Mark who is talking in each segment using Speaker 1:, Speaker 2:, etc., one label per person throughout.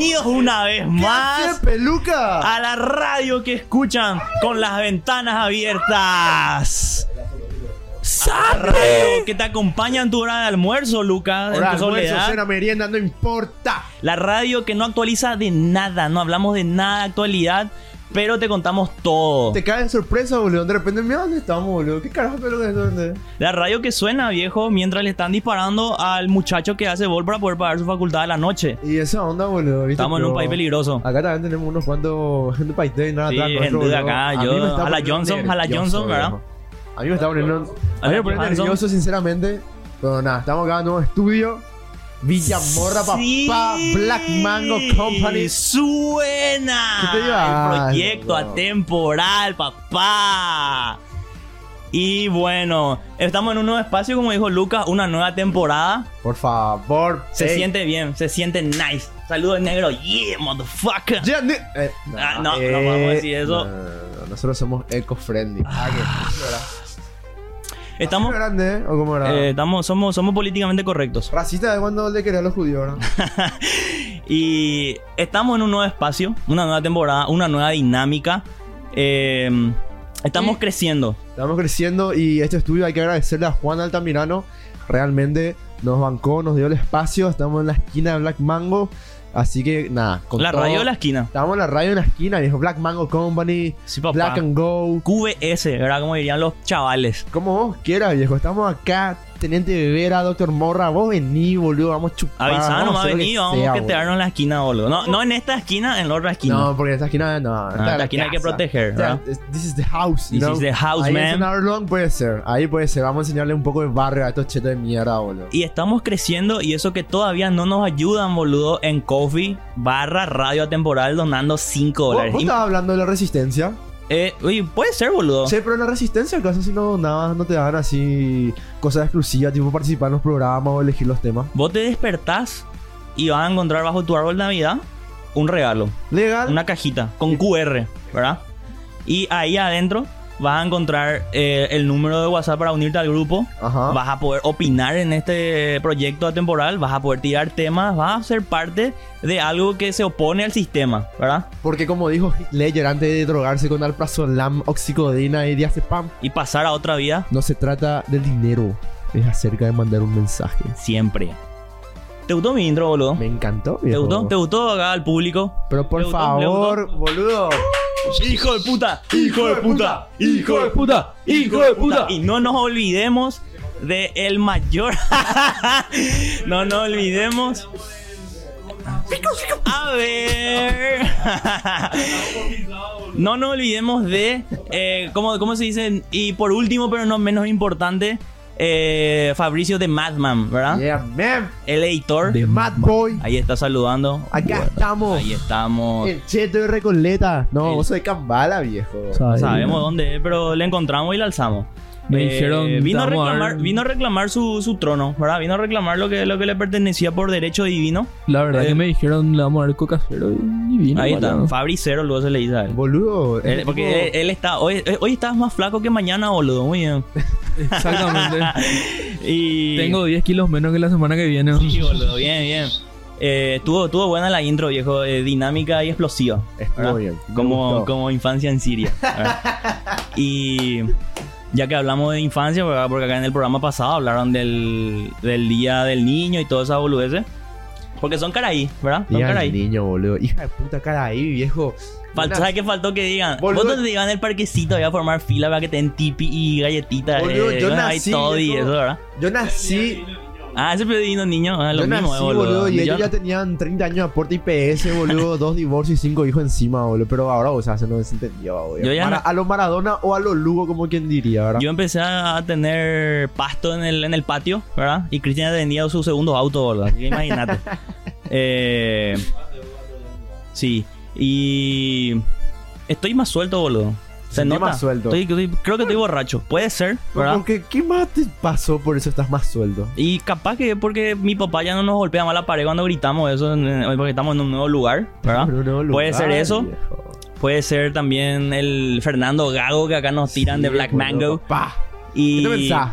Speaker 1: Bienvenidos una vez más
Speaker 2: peluca?
Speaker 1: a la radio que escuchan con las ventanas abiertas. La radio que te acompaña en tu hora de almuerzo, Luca, en
Speaker 2: almuerzo, cena, merienda, no importa.
Speaker 1: La radio que no actualiza de nada, no hablamos de nada de actualidad, pero te contamos todo.
Speaker 2: Te cae de sorpresa, boludo. De repente, mira dónde estamos, boludo. ¿Qué carajo es dónde?
Speaker 1: La radio que suena, viejo, mientras le están disparando al muchacho que hace vol para poder pagar su facultad de la noche.
Speaker 2: Y esa onda, boludo. ¿viste?
Speaker 1: Estamos en un
Speaker 2: Pero
Speaker 1: país peligroso.
Speaker 2: Acá también tenemos unos cuantos gente país de nada
Speaker 1: Sí,
Speaker 2: atrás
Speaker 1: gente de acá,
Speaker 2: A mí
Speaker 1: yo-
Speaker 2: me está
Speaker 1: a la Johnson, a la Johnson, ¿verdad?
Speaker 2: A mí me está poniendo. A
Speaker 1: A
Speaker 2: mí me pone nervioso, sinceramente. Pero nada, estamos acá en un nuevo estudio. Villamorra,
Speaker 1: Sí.
Speaker 2: papá. Black Mango Company.
Speaker 1: Suena.
Speaker 2: ¿Qué te digo?
Speaker 1: El
Speaker 2: Ay,
Speaker 1: proyecto
Speaker 2: no.
Speaker 1: atemporal, papá. Y bueno, estamos en un nuevo espacio, como dijo Lucas, una nueva temporada.
Speaker 2: Por favor.
Speaker 1: Se
Speaker 2: ey.
Speaker 1: siente bien, se siente nice. Saludos negro, yeah, motherfucker.
Speaker 2: Ni- eh,
Speaker 1: Ah, no, no podemos decir eso.
Speaker 2: no, no, no, Nosotros somos eco-friendly. Ah, ¿qué?
Speaker 1: Estamos,
Speaker 2: grande, ¿eh? ¿O cómo era?
Speaker 1: eh, estamos, somos, somos políticamente correctos.
Speaker 2: Racista de cuando le quería a los judíos, ¿no?
Speaker 1: Y estamos en un nuevo espacio, una nueva temporada, una nueva dinámica. Eh, estamos
Speaker 2: Sí.
Speaker 1: creciendo.
Speaker 2: Estamos creciendo y este estudio hay que agradecerle a Juan Altamirano. Realmente nos bancó, nos dio el espacio. Estamos en la esquina de Black Mango. Así que nada. con
Speaker 1: La
Speaker 2: todo-
Speaker 1: radio de la esquina.
Speaker 2: Estamos en la radio en la esquina, viejo. Black Mango Company,
Speaker 1: Sí, papá.
Speaker 2: Black and Go.
Speaker 1: QVS, ¿verdad? Como dirían los chavales.
Speaker 2: Como vos quieras, viejo. Estamos acá. Teniente Bebera, Doctor Morra. Vos vení, boludo. Vamos a chupar.
Speaker 1: Avisá,
Speaker 2: vamos
Speaker 1: no
Speaker 2: a
Speaker 1: venir, vamos a quedarnos en la esquina, boludo. No, no en esta esquina, en la otra esquina.
Speaker 2: No, porque en esta esquina no. esta
Speaker 1: esta
Speaker 2: es la
Speaker 1: esquina hay que proteger,
Speaker 2: This is the house. you
Speaker 1: This
Speaker 2: know?
Speaker 1: is the house,
Speaker 2: Ahí
Speaker 1: man.
Speaker 2: en Long puede ser. Ahí puede ser. Vamos a enseñarle un poco de barrio a estos chetos de mierda, boludo.
Speaker 1: Y estamos creciendo y eso que todavía no nos ayudan, boludo, en Coffee barra radio atemporal donando 5
Speaker 2: ¿Vos,
Speaker 1: dólares.
Speaker 2: vos estabas hablando de la resistencia?
Speaker 1: Eh, oye, puede ser, boludo.
Speaker 2: Sí, pero en la resistencia, acaso si no nada, no te dan así cosas exclusivas, tipo participar en los programas o elegir los temas.
Speaker 1: Vos te despertás y vas a encontrar bajo tu árbol de Navidad un regalo,
Speaker 2: Legal.
Speaker 1: una cajita con QR, ¿verdad? Y ahí adentro vas a encontrar eh, el número de WhatsApp para unirte al grupo.
Speaker 2: Ajá.
Speaker 1: Vas a poder opinar en este proyecto atemporal, vas a poder tirar temas, vas a ser parte de algo que se opone al sistema, ¿verdad?
Speaker 2: Porque como dijo Ledger antes de drogarse con alprazolam, oxicodina y diazepam,
Speaker 1: Y pasar a otra vida
Speaker 2: no se trata del dinero, es acerca de mandar un mensaje.
Speaker 1: siempre. ¿Te gustó mi intro, boludo?
Speaker 2: Me encantó,
Speaker 1: ¿Te
Speaker 2: viejo.
Speaker 1: gustó? ¿Te gustó acá al público?
Speaker 2: Pero por
Speaker 1: ¿Le gustó? ¿Le
Speaker 2: favor, boludo.
Speaker 1: ¡Hijo de puta!
Speaker 2: ¡Hijo de puta! ¡Hijo de puta! ¡Hijo de puta!
Speaker 1: Y no nos olvidemos de el mayor. no nos olvidemos. A ver. no nos olvidemos de. Eh, ¿cómo, ¿Cómo se dice? Y por último, pero no menos importante. Eh, Fabricio de Madman, ¿verdad?
Speaker 2: Yeah, man.
Speaker 1: El editor.
Speaker 2: The Mad Boy.
Speaker 1: Ahí está saludando.
Speaker 2: Acá estamos.
Speaker 1: Ahí estamos.
Speaker 2: El cheto de Recoleta. No,
Speaker 1: El-
Speaker 2: vos sos de Cambala, viejo.
Speaker 1: Sabemos dónde es, pero le encontramos y le alzamos.
Speaker 3: Me
Speaker 1: Eh,
Speaker 3: dijeron,
Speaker 1: vino a reclamar, vino a reclamar su, su trono, ¿verdad? Vino a reclamar lo que, lo que le pertenecía por derecho divino.
Speaker 3: La verdad
Speaker 1: Eh,
Speaker 3: que me dijeron le vamos a dar coca cero y vino.
Speaker 1: Ahí está,
Speaker 3: bueno.
Speaker 1: Fabricero luego se le dice a él.
Speaker 2: Boludo.
Speaker 1: Él- porque él,
Speaker 2: tipo-
Speaker 1: él está, hoy, eh, hoy estás más flaco que mañana, boludo, muy bien.
Speaker 3: Exactamente.
Speaker 1: Y...
Speaker 3: Tengo 10 kilos menos que la semana que viene.
Speaker 1: Sí, boludo, bien, bien. Eh, estuvo, estuvo buena la intro, viejo, eh, dinámica y explosiva.
Speaker 2: Estuvo bien,
Speaker 1: Como, como infancia en Siria. y ya que hablamos de infancia, ¿verdad? porque acá en el programa pasado hablaron del, del Día del Niño y toda esa boludeces. Porque son caraí, ¿verdad? Son caraí.
Speaker 2: niño, boludo. Hija de puta cara ahí, viejo.
Speaker 1: Falta, ¿Sabes qué faltó que digan?
Speaker 2: Boludo.
Speaker 1: Vos te iban al parquecito voy a formar fila para que te den tipi y galletitas.
Speaker 2: Boludo,
Speaker 1: eh,
Speaker 2: yo nací,
Speaker 1: todo y eso, ¿verdad?
Speaker 2: Yo nací.
Speaker 1: Ah, ese pedino niño, ah, lo
Speaker 2: yo
Speaker 1: mismo,
Speaker 2: nací,
Speaker 1: eh,
Speaker 2: boludo. Y
Speaker 1: Yo-
Speaker 2: ellos ya tenían 30 años de aporte IPS, boludo. dos divorcios y cinco hijos encima, boludo. Pero ahora, o sea, se nos desentendió, boludo.
Speaker 1: Yo
Speaker 2: Mara- A lo Maradona o a lo Lugo, como quien diría, ¿verdad?
Speaker 1: Yo empecé a tener pasto en el, en el patio, ¿verdad? Y Cristian tenía su segundo auto, boludo. Así que imagínate. eh, sí. Y estoy más suelto, boludo. Se nota.
Speaker 2: más suelto.
Speaker 1: Estoy- estoy- creo que estoy borracho. Puede ser, ¿verdad?
Speaker 2: ¿qué más te pasó? Por eso estás más suelto.
Speaker 1: Y capaz que porque mi papá ya no nos golpea más la pared cuando gritamos eso, porque estamos en un nuevo lugar, ¿verdad?
Speaker 2: En un nuevo
Speaker 1: Puede ser eso.
Speaker 2: viejo.
Speaker 1: Puede ser también el Fernando Gago que acá nos tiran de Black
Speaker 2: boludo,
Speaker 1: Mango.
Speaker 2: papá.
Speaker 1: Y
Speaker 2: ¿Qué te pensás?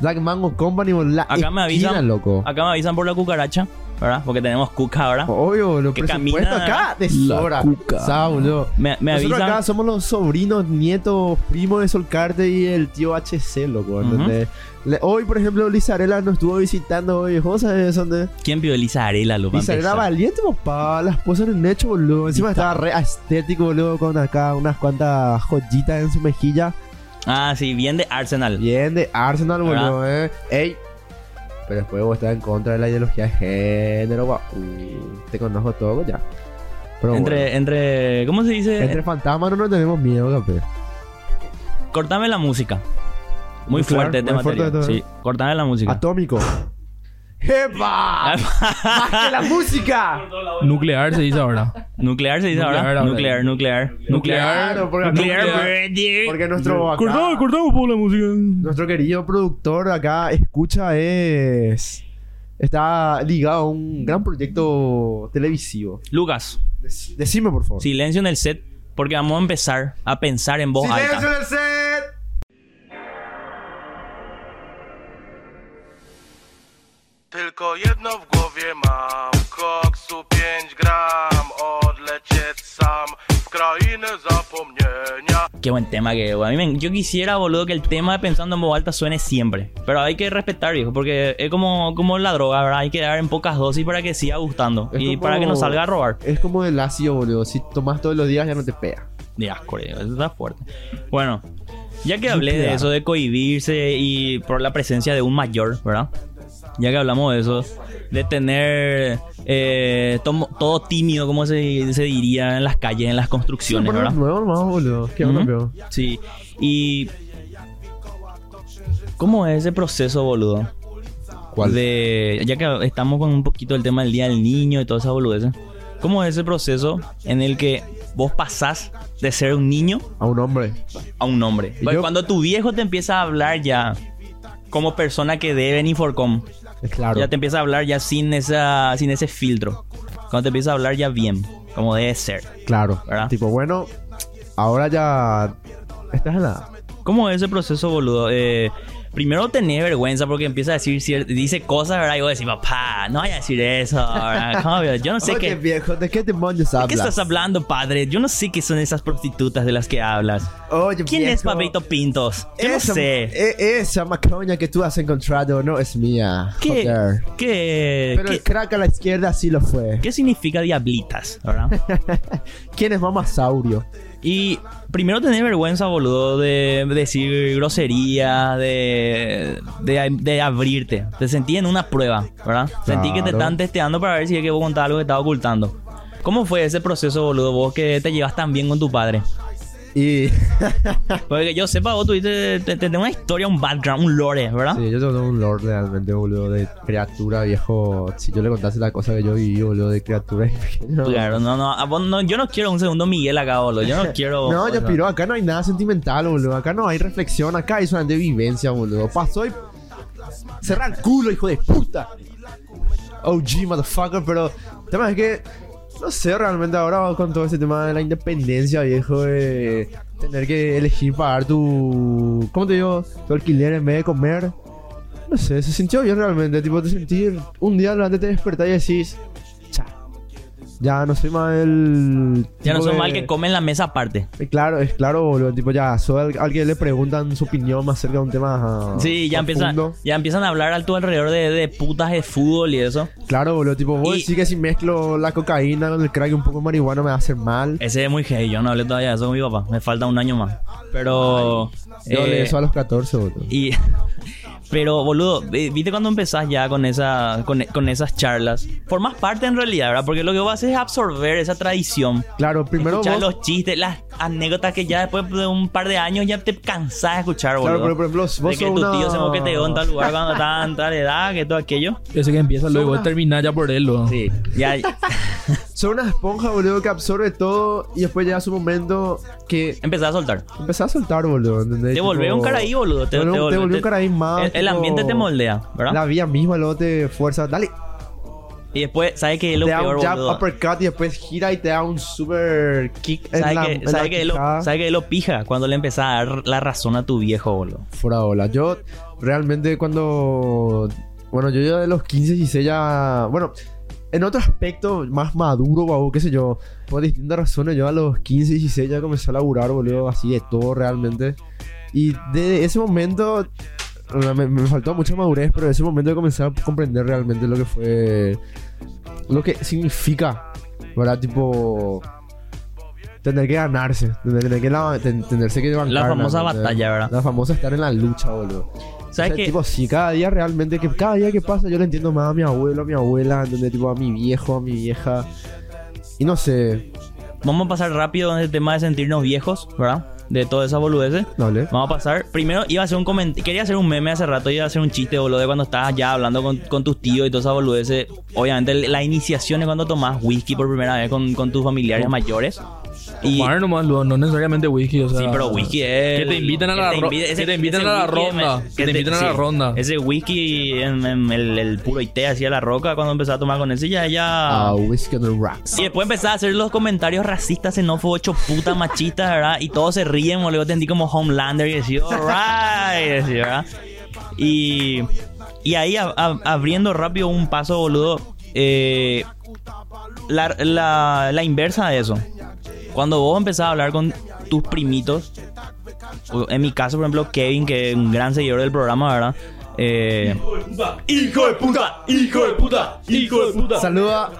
Speaker 2: Black Mango Company, la
Speaker 1: acá me
Speaker 2: esquina,
Speaker 1: avisan,
Speaker 2: loco.
Speaker 1: acá me avisan por la cucaracha, ¿verdad? Porque tenemos cuca ahora.
Speaker 2: Obvio, lo
Speaker 1: Que
Speaker 2: presupuesto
Speaker 1: camina-
Speaker 2: acá de sobra.
Speaker 3: cuca.
Speaker 2: ¿Sabes, boludo?
Speaker 1: Me, me
Speaker 2: Nosotros
Speaker 1: avisan.
Speaker 2: acá somos los sobrinos, nietos, primos de Solcarte y el tío HC, loco. ¿entendés? Le- hoy, por ejemplo, Lizarela nos estuvo visitando hoy. ¿Cómo sabes dónde?
Speaker 1: ¿Quién pidió Lisa Arela, lo para
Speaker 2: Lizarela valiente, papá. Las posas en el hecho, boludo. Encima estaba re estético, boludo, con acá unas cuantas joyitas en su mejilla.
Speaker 1: Ah, sí, bien de Arsenal.
Speaker 2: Bien de Arsenal,
Speaker 1: ¿Verdad?
Speaker 2: boludo, eh. Ey. Pero después vos estás en contra de la ideología de género, guau. Uh, te conozco todo ya. Pero
Speaker 1: entre,
Speaker 2: bueno.
Speaker 1: entre, ¿cómo se dice?
Speaker 2: Entre fantasmas no nos tenemos miedo, capé.
Speaker 1: Cortame la música. Muy fuerte este
Speaker 2: muy fuerte
Speaker 1: material.
Speaker 2: todo.
Speaker 1: Sí, cortame la música.
Speaker 2: Atómico. ¡Epa! ¡Más que la música!
Speaker 3: Nuclear se dice ahora.
Speaker 1: Nuclear se dice
Speaker 3: Nuclear
Speaker 1: ahora.
Speaker 3: ahora.
Speaker 1: Nuclear, nuclear. Nuclear.
Speaker 2: Claro, porque,
Speaker 1: Nuclear.
Speaker 2: porque, porque nuestro, acá-
Speaker 3: Cortamos, cortamos por la música.
Speaker 2: nuestro querido productor acá, escucha, es... Está ligado a un gran proyecto televisivo.
Speaker 1: Lucas,
Speaker 2: Dec- Decime, por favor.
Speaker 1: silencio en el set porque vamos a empezar a pensar en voz
Speaker 2: ¡Silencio
Speaker 1: alta.
Speaker 2: en el set!
Speaker 4: Tylko jedno w głowie mam Koksu 5 gram Odlecieć sam W krainę zapomnienia
Speaker 1: Qué buen tema que. A mí me- yo quisiera, boludo, que el tema de pensando en voz alta suene siempre. Pero hay que respetar, viejo, porque es como, como la droga, ¿verdad? Hay que dar en pocas dosis para que siga gustando
Speaker 2: Es
Speaker 1: y
Speaker 2: como-
Speaker 1: para que no salga a robar.
Speaker 2: Es como el ácido, boludo. Si tomas todos los días ya no te pega.
Speaker 1: De asco, eso está fuerte. Bueno, ya que hablé de eso de cohibirse y por la presencia de un mayor, ¿verdad? Ya que hablamos de eso, de tener eh, todo tímido, como se, se diría en las calles, en las construcciones,
Speaker 2: Siempre
Speaker 1: ¿verdad?
Speaker 2: nuevo nomás, boludo. ¿Qué?
Speaker 1: Sí, y... ¿Cómo es ese proceso, boludo?
Speaker 2: ¿Cuál?
Speaker 1: De, ya que estamos con un poquito el tema del Día del Niño y toda esa boludez. ¿Cómo es ese proceso en el que vos pasás de ser un niño
Speaker 2: A un hombre.
Speaker 1: a un hombre?
Speaker 2: Yo-
Speaker 1: Cuando tu viejo te empieza a hablar ya como persona que debe en Inforcom,
Speaker 2: Es claro.
Speaker 1: ya te empieza a hablar ya sin, esa, sin ese filtro. Cuando te empieza a hablar ya bien, como debe ser.
Speaker 2: Claro.
Speaker 1: ¿Verdad?
Speaker 2: Tipo, bueno, ahora ya estás en la...
Speaker 1: ¿Cómo es ese proceso, boludo? Eh, primero tenés vergüenza porque empieza a decir dice cosas, ¿verdad? Y vos decís, papá, no vaya a decir eso, ¿verdad? ¿Cómo? Yo no sé
Speaker 2: Oye,
Speaker 1: qué...
Speaker 2: viejo, ¿de qué demonios
Speaker 1: ¿De
Speaker 2: hablas?
Speaker 1: qué estás hablando, padre? Yo no sé qué son esas prostitutas de las que hablas.
Speaker 2: Oye,
Speaker 1: ¿Quién es Pablito Pintos? Yo
Speaker 2: esa,
Speaker 1: no sé.
Speaker 2: e- esa macoña que tú has encontrado no es mía.
Speaker 1: ¿Qué,
Speaker 2: Joder.
Speaker 1: qué,
Speaker 2: Pero
Speaker 1: qué,
Speaker 2: el crack a la izquierda sí lo fue.
Speaker 1: qué significa diablitas, verdad?
Speaker 2: ¿Quién es mamasaurio?
Speaker 1: Y primero tenés vergüenza, boludo, de decir grosería, de, de, de abrirte. Te sentí en una prueba, ¿verdad? Sentí que te están testeando para ver si es que vos contabas algo que estaba ocultando. ¿Cómo fue ese proceso, boludo? Vos que te llevas tan bien con tu padre.
Speaker 2: Y...
Speaker 1: Porque que yo sepa, vos tuviste te- te- tenés una historia, un background, un lore, ¿verdad?
Speaker 2: Sí, yo tengo un lord realmente, boludo, de criatura, viejo. Si yo le contase la cosa que yo viví, boludo, de criatura pequeño.
Speaker 1: Claro, no, no, a vos no, yo no quiero un segundo Miguel acá, boludo. Yo no quiero.
Speaker 2: No, ya piro, acá no hay nada sentimental, boludo. Acá no hay reflexión, acá hay solamente vivencia, boludo. Pasó y. Cerra el culo, hijo de puta. OG, motherfucker, pero. El tema es que. No sé, realmente ahora con todo este tema de la independencia, viejo, de tener que elegir pagar tu. ¿Cómo te digo? Tu alquiler en vez de comer. No sé, se sintió bien realmente. Tipo, te sentir. Un día antes te despertás y decís. "Cha, Ya no soy más el.
Speaker 1: Ya no son
Speaker 2: de-
Speaker 1: mal que comen la mesa aparte.
Speaker 2: eh, Claro, es claro, boludo. Tipo, ya, soy al- alguien le preguntan su opinión más acerca de un tema.
Speaker 1: Sí, ya empiezan, ya empiezan a hablar a tu alrededor de, de putas de fútbol y eso.
Speaker 2: Claro, boludo. Tipo, vos
Speaker 1: Y-
Speaker 2: decís que si mezclo la cocaína con el crack y un poco de marihuana me va a hacer mal.
Speaker 1: Ese es muy gay, yo no hablé todavía de eso con mi papá. Me falta un año más. Pero.
Speaker 2: Yo
Speaker 1: eh,
Speaker 2: leí eso a los 14, boludo.
Speaker 1: y. Pero, boludo, vi- viste cuando empezás ya con, esa, con, con esas charlas. Formas parte en realidad, ¿verdad? Porque lo que vos haces es absorber esa tradición.
Speaker 2: Claro, primero
Speaker 1: escuchar
Speaker 2: vos...
Speaker 1: los chistes, las anécdotas que ya después de un par de años ya te cansás de escuchar, boludo.
Speaker 2: Claro, pero por ejemplo, vos
Speaker 1: de que tu
Speaker 2: una...
Speaker 1: tío se moqueteó en tal lugar cuando estaba en tal edad, que todo aquello.
Speaker 3: Ese que empieza luego termina ya por él, lo.
Speaker 1: Sí, ya.
Speaker 2: Son una esponja, boludo, que absorbe todo y después llega su momento que
Speaker 1: Empezás a soltar.
Speaker 2: empezás a soltar, boludo. ¿entendés?
Speaker 1: Te volvés un caraí, boludo. Te,
Speaker 2: volvés- te
Speaker 1: volvés-
Speaker 2: volvés un caraí más,
Speaker 1: El, el ambiente te moldea, ¿verdad?
Speaker 2: La vida misma luego te fuerza. Dale,
Speaker 1: Y después, ¿sabes qué es lo
Speaker 2: te da
Speaker 1: peor,
Speaker 2: un jab,
Speaker 1: boludo?
Speaker 2: uppercut y después gira y te da un super kick
Speaker 1: ¿Sabes qué,
Speaker 2: en
Speaker 1: sabe lo, sabe qué es lo pija? Cuando le empezás a dar la razón a tu viejo, boludo.
Speaker 2: Fuera bola. Yo realmente cuando... Bueno, yo ya de los 15 y 16 ya... Bueno, en otro aspecto más maduro, babo, qué sé yo. Por distintas razones, yo a los 15 y 16 ya comencé a laburar, boludo, así de todo realmente. Y de ese momento... Me, me faltó mucha madurez, pero de ese momento comencé a comprender realmente lo que fue... Lo que significa, ¿verdad? Tipo... Tener que ganarse, tener, tener que la, ten- tenerse que bancar.
Speaker 1: La famosa
Speaker 2: ¿entendés?
Speaker 1: batalla, ¿verdad?
Speaker 2: La famosa estar en la lucha, boludo.
Speaker 1: ¿Sabes
Speaker 2: O sea,
Speaker 1: qué?
Speaker 2: Tipo, sí, cada día realmente, que cada día que pasa yo le entiendo más a mi abuelo, a mi abuela, ¿entendés? Tipo, a mi viejo, a mi vieja. Y no sé,
Speaker 1: Vamos a pasar rápido en el tema de sentirnos viejos, ¿verdad? De todas esas boludeces.
Speaker 2: hablé.
Speaker 1: Vamos a pasar. Primero iba a hacer un comentario. Quería hacer un meme hace rato. Iba a hacer un chiste, boludo, de cuando estabas ya hablando con, con tus tíos y todas esas boludeces. Obviamente, la iniciación es cuando tomás whisky por primera vez con, con tus familiares mayores. Y,
Speaker 3: Tomar nomás, luego, no necesariamente whisky, o sea.
Speaker 1: sí, pero whisky es.
Speaker 3: Que te invitan a la
Speaker 1: te
Speaker 3: ro-
Speaker 1: invite-
Speaker 3: que te invitan a la
Speaker 1: whisky
Speaker 3: ronda, que te invitan a la ronda.
Speaker 1: Ese whisky, en, en el, el puro té hacía la roca cuando empezaba a tomar con ese, ya. ya
Speaker 2: Ah, Whiskey on the Rocks.
Speaker 1: y después empezaba a hacer los comentarios racistas, xenófobos, hecho puta machistas, ¿verdad? Y todos se ríen, boludo. Tendí como Homelander y decía, alright, y decía, ¿verdad? Y, y ahí a- a- abriendo rápido un paso, boludo. eh, la, la, la inversa de eso. Cuando vos empezás a hablar con tus primitos, en mi caso, por ejemplo, Kevin, que es un gran seguidor del programa, ¿verdad? Eh,
Speaker 3: ¡Hijo de puta! ¡Hijo de puta! ¡Hijo de puta!
Speaker 2: Saluda.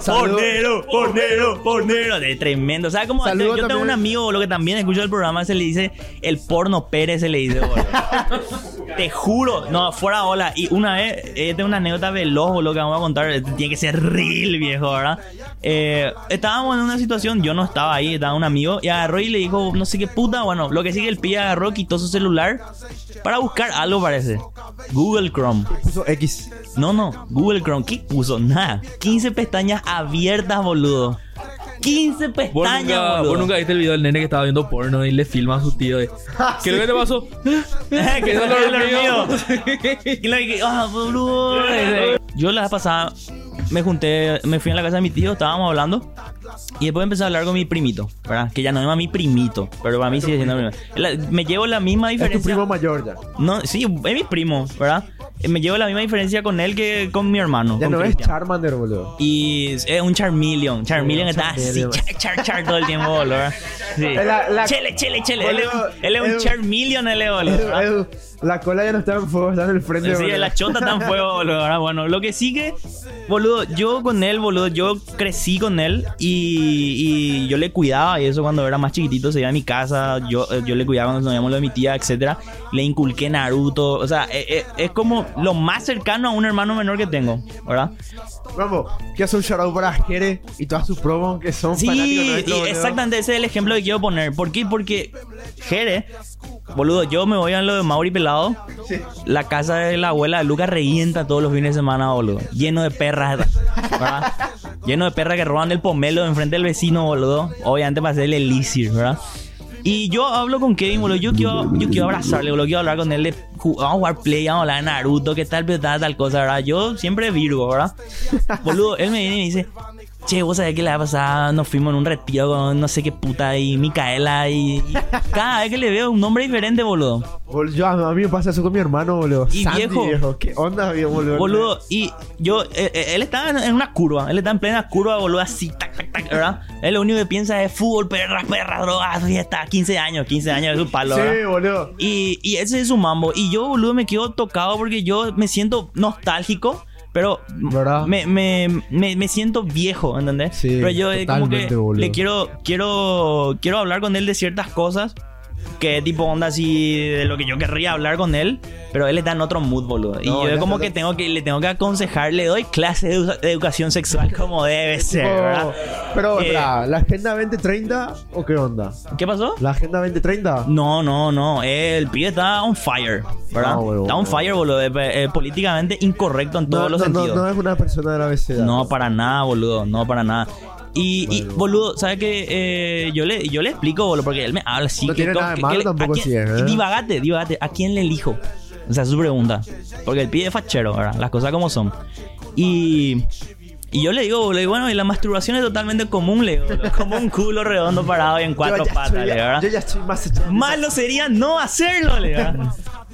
Speaker 2: Saludo.
Speaker 1: Pornero, pornero, pornero. De tremendo. ¿Sabes cómo?
Speaker 2: Saludo
Speaker 1: yo tengo un amigo, boludo, que también escucha el programa, se le dice el porno Pérez, se le dice, boludo. Te juro, no, fuera hola. Y una vez, eh, tengo una anécdota veloz, boludo, que vamos a contar. Tiene que ser real, viejo, ¿verdad? Eh, estábamos en una situación, yo no estaba ahí, estaba un amigo, y agarró y le dijo, no sé qué puta, bueno, lo que sigue el pie agarró, quitó su celular para buscar algo, parece. Google Chrome.
Speaker 2: Puso X.
Speaker 1: No, no, Google Chrome, ¿qué puso? Nada. 15 pestañas abiertas, boludo. 15
Speaker 3: Vos
Speaker 1: pestañas,
Speaker 3: nunca,
Speaker 1: boludo.
Speaker 3: vos nunca viste el video del nene que estaba viendo porno y le filma a su tío. De, ¿Qué es lo que te pasó?
Speaker 1: que no lo ah, boludo. Yo la vez pasada me junté, me fui a la casa de mi tío, estábamos hablando. Y después empecé a hablar con mi primito, ¿verdad? Que ya no es mi primito, pero para mí sigue siendo mi primo. La- Me llevo la misma
Speaker 2: Es tu
Speaker 1: diferencia.
Speaker 2: primo mayor ya.
Speaker 1: No, sí, es mi primo, ¿verdad? Eh, Me llevo la misma diferencia con él que con mi hermano.
Speaker 2: Ya no es
Speaker 1: Cristian.
Speaker 2: Charmander, boludo.
Speaker 1: Y es un Charmeleon. Charmeleon está así, char, char, char todo el tiempo, boludo. Sí.
Speaker 2: La- la-
Speaker 1: Chele, chele, chele. Él es,
Speaker 2: Boludo,
Speaker 1: un- él es un. Charmeleon, él es, boludo.
Speaker 2: La cola ya no está en fuego, está en el frente.
Speaker 1: Sí,
Speaker 2: boludo.
Speaker 1: la chota está en fuego, boludo. ¿verdad? Bueno, lo que sigue, boludo, yo con él, boludo, yo crecí con él y, y yo le cuidaba y eso cuando era más chiquitito, se iba a mi casa, yo, eh, yo le cuidaba cuando nos íbamos lo de mi tía, etcétera. Le inculqué Naruto, o sea, eh, eh, es como lo más cercano a un hermano menor que tengo, ¿verdad?
Speaker 2: Vamos, que hace un shoutout para Jere y todas sus promos que son
Speaker 1: Sí,
Speaker 2: fanáticos
Speaker 1: y exactamente ese es el ejemplo que quiero poner. ¿Por qué? Porque Jere, boludo, yo me voy a lo de Mauri Pelado.
Speaker 2: Sí.
Speaker 1: La casa de la abuela de Lucas revienta todos los fines de semana, boludo. Lleno de perras, ¿verdad? Lleno de perras que roban del pomelo enfrente del vecino, boludo. Obviamente para hacerle elixir, ¿verdad? Y yo hablo con Kevin, boludo. Yo quiero, yo quiero abrazarle, boludo. Quiero hablar con él. de vamos a jugar play, vamos a hablar de Naruto, qué tal, tal, tal cosa, ¿verdad? Yo siempre Virgo, ¿verdad? Boludo, él me viene y me dice, che, vos sabés que la pasada nos fuimos en un retiro con no sé qué puta y Micaela y, y cada vez que le veo un nombre diferente, boludo.
Speaker 2: Bol- Yo, a mí me pasa eso con mi hermano, boludo.
Speaker 1: Y
Speaker 2: Santi,
Speaker 1: viejo.
Speaker 2: ¿Qué onda, viejo, boludo?
Speaker 1: Boludo, y yo, eh, eh, él está en, una curva, él está en plena curva, boludo, así, tac. Él lo único que piensa es fútbol, perras, perras, drogas, fiesta, 15 años, 15 años de su palo,
Speaker 2: Sí, boludo.
Speaker 1: Y, y ese es su mambo. Y yo, boludo, me quedo tocado porque yo me siento nostálgico. Pero me, me, me, me siento viejo, ¿entendés?
Speaker 2: Sí,
Speaker 1: pero yo eh, como que
Speaker 2: boludo.
Speaker 1: le quiero, quiero, quiero hablar con él de ciertas cosas. Que tipo onda así de lo que yo querría hablar con él, pero él está en otro mood, boludo. Y
Speaker 2: No,
Speaker 1: yo
Speaker 2: ya
Speaker 1: como
Speaker 2: está-
Speaker 1: que tengo que le tengo que aconsejar, le doy clase de, edu- de educación sexual como debe ser, ¿verdad?
Speaker 2: Pero,
Speaker 1: Eh,
Speaker 2: espera, ¿la Agenda 2030 o qué onda?
Speaker 1: ¿Qué pasó?
Speaker 2: ¿La Agenda 2030?
Speaker 1: No, no, no. El pibe está on fire, ¿verdad?
Speaker 2: Ah, huevo,
Speaker 1: está on
Speaker 2: huevo.
Speaker 1: fire, boludo. Eh, políticamente incorrecto en todos
Speaker 2: no,
Speaker 1: los
Speaker 2: no, no,
Speaker 1: sentidos.
Speaker 2: no es una persona de la abeceda.
Speaker 1: No, para nada, boludo. No, para nada. Y, boludo, ¿sabes qué? Eh, yo, le, yo le explico, boludo, porque él me habla así.
Speaker 2: No
Speaker 1: que
Speaker 2: tiene nada de malo tampoco
Speaker 1: ¿a quién-
Speaker 2: si es, ¿eh?
Speaker 1: Divagate, divagate. ¿A quién le elijo? O sea, es su pregunta. Porque el pibe es fachero, ¿verdad? Las cosas como son. Y... Y yo le digo, boludo, y bueno, y la masturbación es totalmente común, le digo. Como un culo redondo parado y en cuatro patas,
Speaker 2: estoy-
Speaker 1: le, ¿verdad?
Speaker 2: Yo ya estoy más echado.
Speaker 1: Malo sería no hacerlo, le ¿verdad?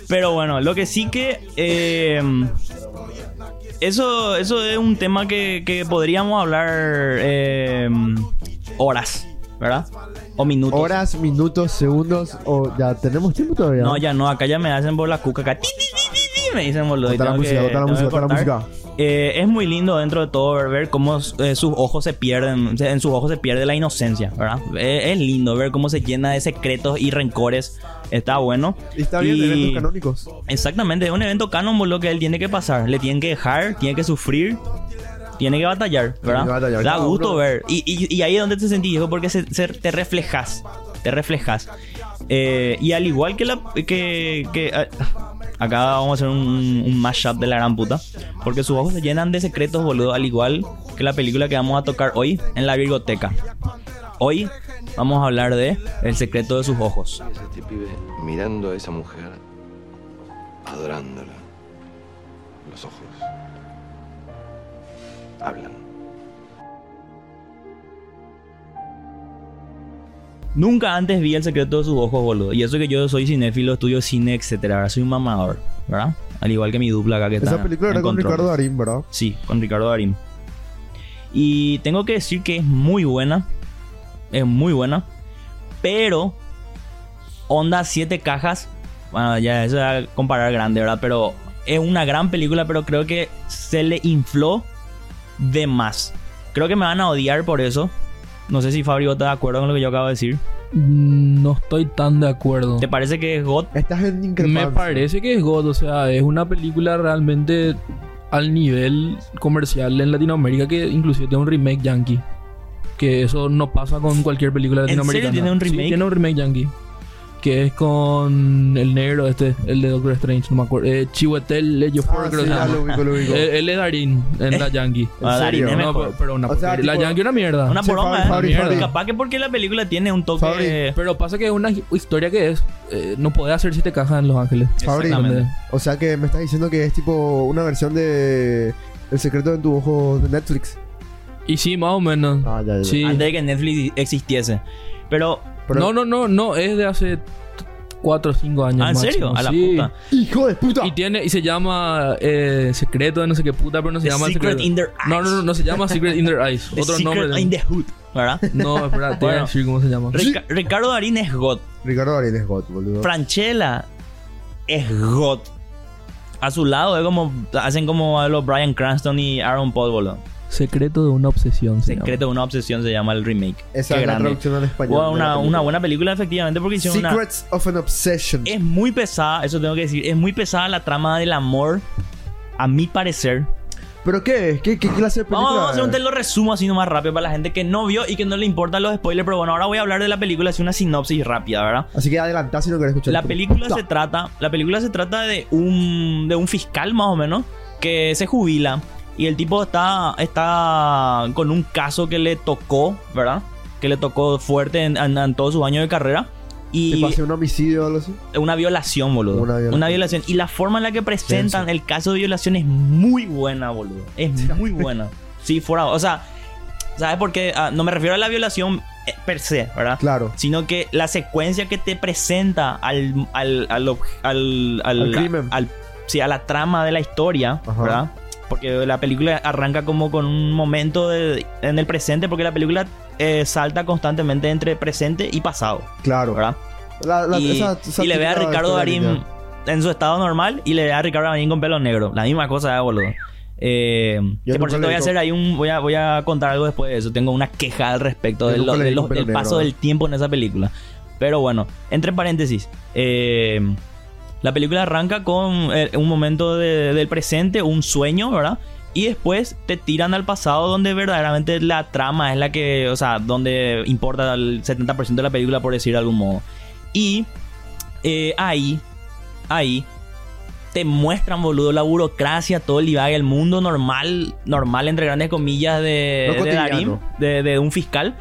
Speaker 1: Pero bueno, lo que sí que. eh, eso, eso es un tema que, que podríamos hablar eh, horas, ¿verdad? O minutos.
Speaker 2: Horas, minutos, segundos o ya tenemos tiempo todavía.
Speaker 1: No, ya no, acá ya me hacen por la cuca acá. Ti, ti, Me dicen boludo.
Speaker 2: Bota la música, bota la música, bota la música.
Speaker 1: Eh, es muy lindo dentro de todo ver, ver cómo eh, sus ojos se pierden, en sus ojos se pierde la inocencia, ¿verdad? Eh, es lindo ver cómo se llena de secretos y rencores. Está bueno.
Speaker 2: Está bien,
Speaker 1: Y-
Speaker 2: eventos canónicos.
Speaker 1: Exactamente, es un evento canon boludo, que él tiene que pasar. Le tienen que dejar, tiene que sufrir, tiene que batallar, ¿verdad?
Speaker 2: que batallar.
Speaker 1: Da gusto ver. Y, y- y ahí es donde te sentís, viejo, porque se- se- te reflejas. Te reflejas. Eh, y al igual que la. que. que, ah, acá vamos a hacer un, un mashup de la gran puta. Porque sus ojos se llenan de secretos, boludo. Al igual que la película que vamos a tocar hoy en la Virgoteca. Hoy vamos a hablar de El secreto de sus ojos.
Speaker 5: Este pibe mirando a esa mujer, adorándola. Hablan.
Speaker 1: Nunca antes vi el secreto de sus ojos, boludo. Y eso que yo soy cinéfilo, estudio cine, etcétera. ¿verdad? Soy un mamador, ¿verdad? Al igual que mi dupla acá que está.
Speaker 2: Esa película era con. Ricardo Darín, ¿verdad?
Speaker 1: Sí, con Ricardo Darín. Y tengo que decir que es muy buena. Es muy buena. Pero. Onda 7 cajas. Bueno, ya eso es a comparar grande, ¿verdad? Pero es una gran película, pero creo que se le infló de más. Creo que me van a odiar por eso. No sé si Fabio está de acuerdo con lo que yo acabo de decir.
Speaker 3: Mm, No estoy tan de acuerdo.
Speaker 1: ¿Te parece que es God?
Speaker 2: Estás en increpancia.
Speaker 3: Me parece que es God, o sea, es una película realmente al nivel comercial en Latinoamérica que inclusive tiene un remake yankee. Que eso no pasa con cualquier película
Speaker 1: ¿En serio
Speaker 3: latinoamericana.
Speaker 1: tiene un
Speaker 3: Sí, tiene un remake yankee. Que es con el negro este, el de Doctor Strange, no me acuerdo. Eh, Chiwetel Ejiofor
Speaker 2: Ah,
Speaker 3: creo
Speaker 2: sí,
Speaker 3: que se
Speaker 2: ya
Speaker 3: llama.
Speaker 2: lo ubico, lo ubico.
Speaker 3: Él, él es Darín en la Yankee.
Speaker 2: ¿En
Speaker 1: Ah, Darín
Speaker 2: serio?
Speaker 1: es
Speaker 3: No,
Speaker 1: mejor.
Speaker 3: pero, pero una
Speaker 2: O sea,
Speaker 3: porquería. La
Speaker 2: tipo-
Speaker 3: Yankee es una mierda.
Speaker 1: Una
Speaker 2: Sí,
Speaker 1: poronga,
Speaker 2: Fabri,
Speaker 1: ¿eh?
Speaker 2: Fabri,
Speaker 3: Mierda.
Speaker 2: Fabri.
Speaker 1: Capaz que porque la película tiene un toque...
Speaker 2: Fabri,
Speaker 3: Pero pasa que es una historia que es. eh, no puede hacer siete cajas en Los Ángeles.
Speaker 1: Exactamente.
Speaker 2: o sea que me estás diciendo que es tipo una versión de El secreto en tu ojo de Netflix.
Speaker 3: Y sí, más o menos.
Speaker 2: Ah, ya, ya.
Speaker 3: Sí.
Speaker 1: Antes de que Netflix existiese. Pero...
Speaker 2: Pero-
Speaker 3: No, no, no, no, es de hace 4 o 5 años.
Speaker 1: Ah, ¿en
Speaker 3: máximo,
Speaker 1: serio? A la
Speaker 3: sí.
Speaker 1: puta.
Speaker 2: ¡Hijo de puta!
Speaker 3: Y tiene, y se llama eh, Secreto de no sé qué puta, pero no se
Speaker 1: The
Speaker 3: llama
Speaker 1: Secret
Speaker 3: Secreto.
Speaker 1: in Their
Speaker 3: No,
Speaker 1: Eyes.
Speaker 3: no, no, no se llama Secret in Their Eyes.
Speaker 1: The
Speaker 3: Otro
Speaker 1: Secret
Speaker 3: nombre.
Speaker 1: in the Hood, ¿verdad?
Speaker 3: No, espera, te voy a
Speaker 1: Bueno.
Speaker 3: decir cómo se llama.
Speaker 1: Rica- Ricardo Darín es God.
Speaker 2: Ricardo Darín es God, boludo.
Speaker 1: Franchella es God. A su lado es como... Hacen como a los Brian Cranston y Aaron Paul, boludo.
Speaker 3: Secreto de una obsesión. se llama.
Speaker 1: Secreto de una obsesión se llama el remake.
Speaker 2: Esa
Speaker 1: Qué
Speaker 2: es la traducción al español.
Speaker 1: Una,
Speaker 2: película.
Speaker 1: una buena película, efectivamente, porque hicieron una...
Speaker 2: Secrets of an Obsession.
Speaker 1: Es muy pesada, eso tengo que decir. Es muy pesada la trama del amor, a mi parecer.
Speaker 2: ¿Pero qué es? ¿Qué, qué clase de película
Speaker 1: Vamos, vamos a hacer un te lo resumo así nomás rápido para la gente que no vio y que no le importan los spoilers. Pero bueno, ahora voy a hablar de la película, así una sinopsis rápida, ¿verdad?
Speaker 2: Así que adelantá si no querés escuchar.
Speaker 1: La
Speaker 2: el
Speaker 1: película se trata, la película se trata de un, de un fiscal más o menos que se jubila y el tipo está, está con un caso que le tocó, ¿verdad? Que le tocó fuerte en, en- en todos sus años de carrera y
Speaker 2: ¿Te un homicidio o algo así?
Speaker 1: una violación, boludo.
Speaker 2: Una
Speaker 1: Una
Speaker 2: violación.
Speaker 1: Y la forma en la que presentan el caso de violación es muy buena, boludo. Es muy buena. Sí, fuera. O sea, ¿sabes por qué? Ah, no me refiero a la violación eh, per se, ¿verdad?
Speaker 2: Claro.
Speaker 1: Sino que la secuencia que te presenta al. al. al. al. al-
Speaker 2: Al crimen.
Speaker 1: al- sí, a la trama de la historia,
Speaker 2: Ajá.
Speaker 1: ¿verdad? Porque la película arranca como con un momento de- en el presente, porque la película eh, salta constantemente entre presente y pasado,
Speaker 2: Claro.
Speaker 1: ¿verdad?
Speaker 2: La- la-
Speaker 1: y,
Speaker 2: esa- esa
Speaker 1: y le ve a Ricardo Darín en su estado normal y le ve a Ricardo Darín con pelo negro. La misma cosa, eh, boludo. Eh, que por cierto voy a hacer ahí un voy a, voy a contar algo después de eso tengo una queja al respecto de de del paso del tiempo en esa película Pero bueno, entre paréntesis, eh, la película arranca con eh, un momento de- del presente, un sueño, ¿verdad? Y después te tiran al pasado donde verdaderamente la trama es la que, o sea, donde importa el 70% de la película, por decir de algún modo. Y eh, ahí, ahí, te muestran, boludo, la burocracia, todo el divague, el mundo normal, normal, entre grandes comillas, de. Darín, de, de un fiscal.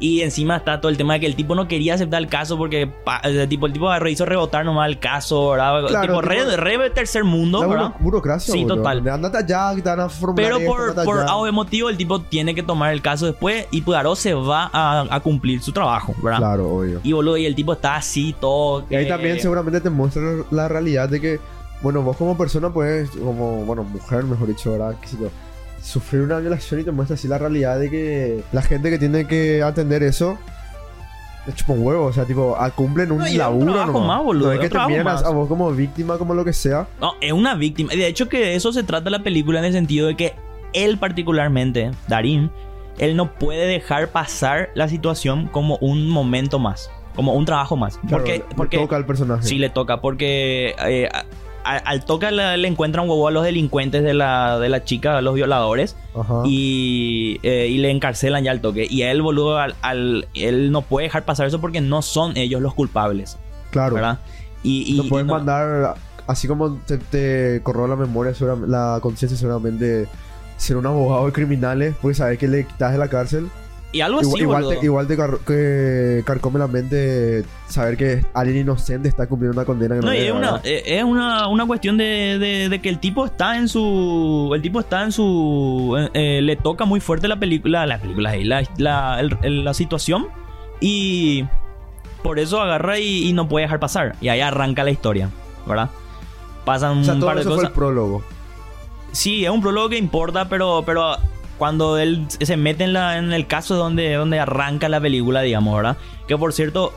Speaker 1: Y encima está todo el tema de que el tipo no quería aceptar el caso porque el tipo, el tipo hizo rebotar nomás el caso, ¿verdad?
Speaker 2: Claro,
Speaker 1: tipo, re,
Speaker 2: tipo-
Speaker 1: re tercer mundo, ¿verdad?
Speaker 2: buro- burocracia,
Speaker 1: Sí,
Speaker 2: boludo.
Speaker 1: total.
Speaker 2: Andate allá, que te van a
Speaker 1: Pero
Speaker 2: esto,
Speaker 1: por, por algo motivo el tipo tiene que tomar el caso después y Pudaro se va a, a cumplir su trabajo, ¿verdad?
Speaker 2: Claro, obvio.
Speaker 1: Y boludo, y el tipo está así, todo.
Speaker 2: Y ahí también seguramente te muestra la realidad de que, bueno, vos como persona puedes, como, bueno, mujer, mejor dicho, ¿verdad? ¿Qué sé yo? Sufrir una violación y te muestra así la realidad de que la gente que tiene que atender eso es chupa un huevo, o sea, tipo, ah, cumplen un
Speaker 1: No, un
Speaker 2: laburo nomás.
Speaker 1: más, boludo,
Speaker 2: No es que
Speaker 1: un
Speaker 2: te miran a, vos como víctima, como lo que sea.
Speaker 1: No, es una víctima. Y de hecho que de eso se trata la película en el sentido de que él particularmente, Darín, él no puede dejar pasar la situación como un momento más, como un trabajo más.
Speaker 2: Claro,
Speaker 1: porque
Speaker 2: le
Speaker 1: porque
Speaker 2: toca al personaje.
Speaker 1: sí le toca, porque eh, al toca le, le encuentran huevo a los delincuentes de la, de la chica, a los violadores,
Speaker 2: Ajá.
Speaker 1: y, eh, y le encarcelan ya al toque. Y él, boludo, al, al- él no puede dejar pasar eso porque no son ellos los culpables,
Speaker 2: claro.
Speaker 1: ¿verdad? Y, y-
Speaker 2: Lo pueden
Speaker 1: y no-
Speaker 2: mandar, así como te, te corroe la memoria, la conciencia seguramente ser un abogado de criminales, porque sabes que le quitas de la cárcel.
Speaker 1: Y algo así,
Speaker 2: igual
Speaker 1: boludo.
Speaker 2: te, igual te car- que carcome la mente saber que alguien inocente está cumpliendo una condena que no,
Speaker 1: No, y es una, eh, es una, una cuestión de, de- de que el tipo está en su. El tipo está en su. eh, eh, le toca muy fuerte la película. La película ahí, la, la, el- la situación. Y por eso agarra y, y no puede dejar pasar. Y ahí arranca la historia, ¿verdad? Pasan
Speaker 2: O sea,
Speaker 1: un
Speaker 2: todo
Speaker 1: par de
Speaker 2: eso fue
Speaker 1: cosas.
Speaker 2: el prólogo.
Speaker 1: Sí, es un prólogo que importa, pero, pero cuando él se mete en, la, en el caso donde, donde arranca la película, digamos, ¿verdad? Que por cierto,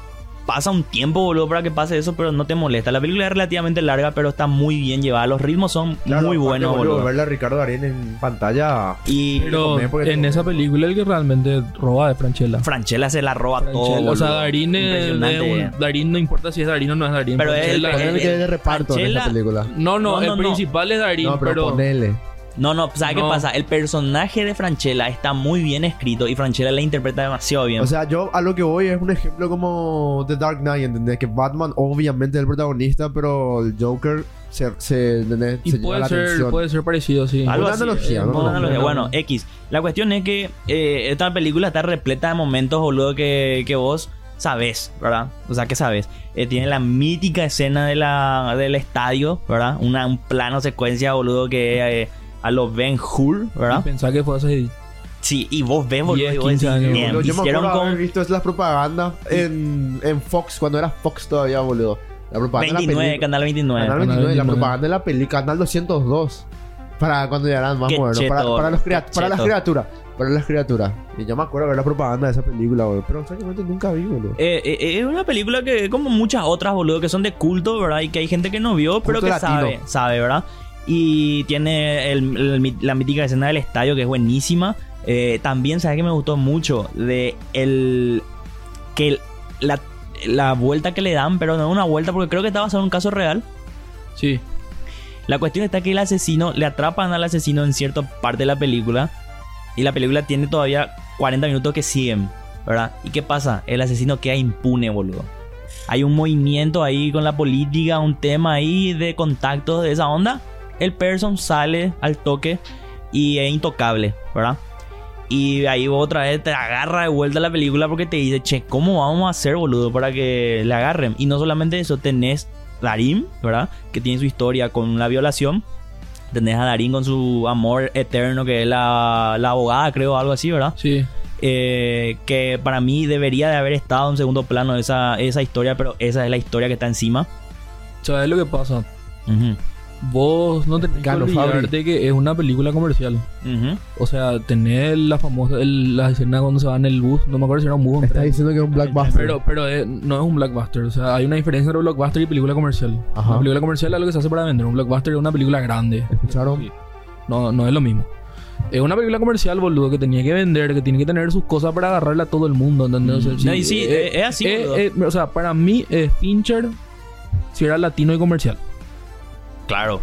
Speaker 1: pasa un tiempo, boludo, para que pase eso, pero no te molesta. La película es relativamente larga, pero está muy bien llevada. Los ritmos son
Speaker 2: Claro,
Speaker 1: muy buenos,
Speaker 2: boludo. Verle a Ricardo Darín en pantalla.
Speaker 1: Y
Speaker 3: Pero en
Speaker 2: todo-
Speaker 3: esa película el que realmente roba es Franchella.
Speaker 1: Franchella se la roba todo,
Speaker 3: o sea. Darín, es- un- Darín no importa si es Darín o no es Darín.
Speaker 1: Pero
Speaker 3: Franchella-
Speaker 1: el-
Speaker 2: que es de reparto en esa película.
Speaker 3: no, no,
Speaker 1: No,
Speaker 3: el
Speaker 1: no, no.
Speaker 3: principal es Darín,
Speaker 2: No, pero,
Speaker 3: pero,
Speaker 2: ponele.
Speaker 1: No, no, ¿sabes qué
Speaker 3: No.
Speaker 1: pasa? El personaje de Franchella está muy bien escrito y Franchella la interpreta demasiado bien.
Speaker 2: O sea, yo a lo que voy es un ejemplo como The Dark Knight, ¿entendés? Que Batman obviamente es el protagonista, pero el Joker se, se, ¿entendés?
Speaker 3: y
Speaker 2: se lleva
Speaker 3: puede
Speaker 2: la
Speaker 3: ser,
Speaker 2: atención.
Speaker 3: puede ser parecido, sí.
Speaker 1: Algo
Speaker 2: Una
Speaker 1: así,
Speaker 2: analogía,
Speaker 1: eh,
Speaker 2: ¿no?
Speaker 1: una analogía.
Speaker 3: no.
Speaker 1: Bueno, X. La cuestión es que eh, esta película está repleta de momentos, boludo, que, que vos sabés, ¿verdad? O sea, que sabes. Eh, tiene la mítica escena de la, del estadio, ¿verdad? Una, un plano secuencia, boludo, que eh, a los Ben Hur, ¿verdad?
Speaker 3: pensá que fue hace
Speaker 1: Sí, y vos ves, boludo,
Speaker 3: 10,
Speaker 1: y vos
Speaker 3: 15
Speaker 1: decís,
Speaker 3: años,
Speaker 1: "Bien,
Speaker 2: Boludo, yo me acuerdo haber
Speaker 1: con
Speaker 2: visto las propagandas en, en Fox, cuando era Fox todavía, boludo. La propaganda de la
Speaker 1: 29,
Speaker 2: película-
Speaker 1: Canal 29.
Speaker 2: Canal
Speaker 3: Canal
Speaker 2: 29, la
Speaker 3: 29.
Speaker 2: propaganda de la película, Canal 202. Para cuando ya eran más modernos. Para, para, los para las criaturas. Para las criaturas. Y yo me acuerdo ver la propaganda de esa película, boludo. Pero francamente nunca vi, boludo.
Speaker 1: Eh, eh, es una película que, como muchas otras, boludo, que son de culto, ¿verdad? Y que hay gente que no vio, pero
Speaker 2: Culto
Speaker 1: que
Speaker 2: latino.
Speaker 1: sabe, sabe, ¿verdad? Y tiene el- el- la mítica escena del estadio, que es buenísima. Eh, también, ¿sabes que me gustó mucho? De el. que el- la, la vuelta que le dan, pero no una vuelta, porque creo que está basado en un caso real.
Speaker 3: Sí.
Speaker 1: La cuestión está que el asesino, le atrapan al asesino en cierta parte de la película. Y la película tiene todavía 40 minutos que siguen, ¿verdad? ¿Y qué pasa? El asesino queda impune, boludo. Hay un movimiento ahí con la política, un tema ahí de contactos de esa onda. El person sale al toque y es intocable, ¿verdad? Y ahí vos otra vez te agarra de vuelta la película porque te dice, che, ¿cómo vamos a hacer, boludo, para que le agarren? Y no solamente eso, tenés Darín, ¿verdad? Que tiene su historia con la violación. Tenés a Darín con su amor eterno, que es la, la abogada, creo, algo así, ¿verdad?
Speaker 3: Sí.
Speaker 1: Eh, que para mí debería de haber estado en segundo plano esa, esa historia, pero esa es la historia que está encima.
Speaker 3: ¿Sabes lo que pasa? Vos no tenés que
Speaker 2: Gano, Fabri.
Speaker 3: olvidarte que es una película comercial. O sea, tenés la famosa, el- la escena cuando se va en el bus. No me acuerdo si era un bus.
Speaker 2: Estás diciendo que es un blockbuster.
Speaker 3: Pero, pero eh, no es un blockbuster. O sea, hay una diferencia entre blockbuster y película comercial.
Speaker 2: Ajá.
Speaker 3: Una película comercial es lo que se hace para vender. Un blockbuster es una película grande.
Speaker 2: ¿Escucharon?
Speaker 3: Sí. No, no es lo mismo. Es una película comercial, boludo, que tenía que vender, que tiene que tener sus cosas para agarrarle a todo el mundo, ¿entendés? O sea,
Speaker 1: No, y sí, eh, es así,
Speaker 3: eh, eh, o sea, para mí, Fincher, si era latino y comercial.
Speaker 1: Claro.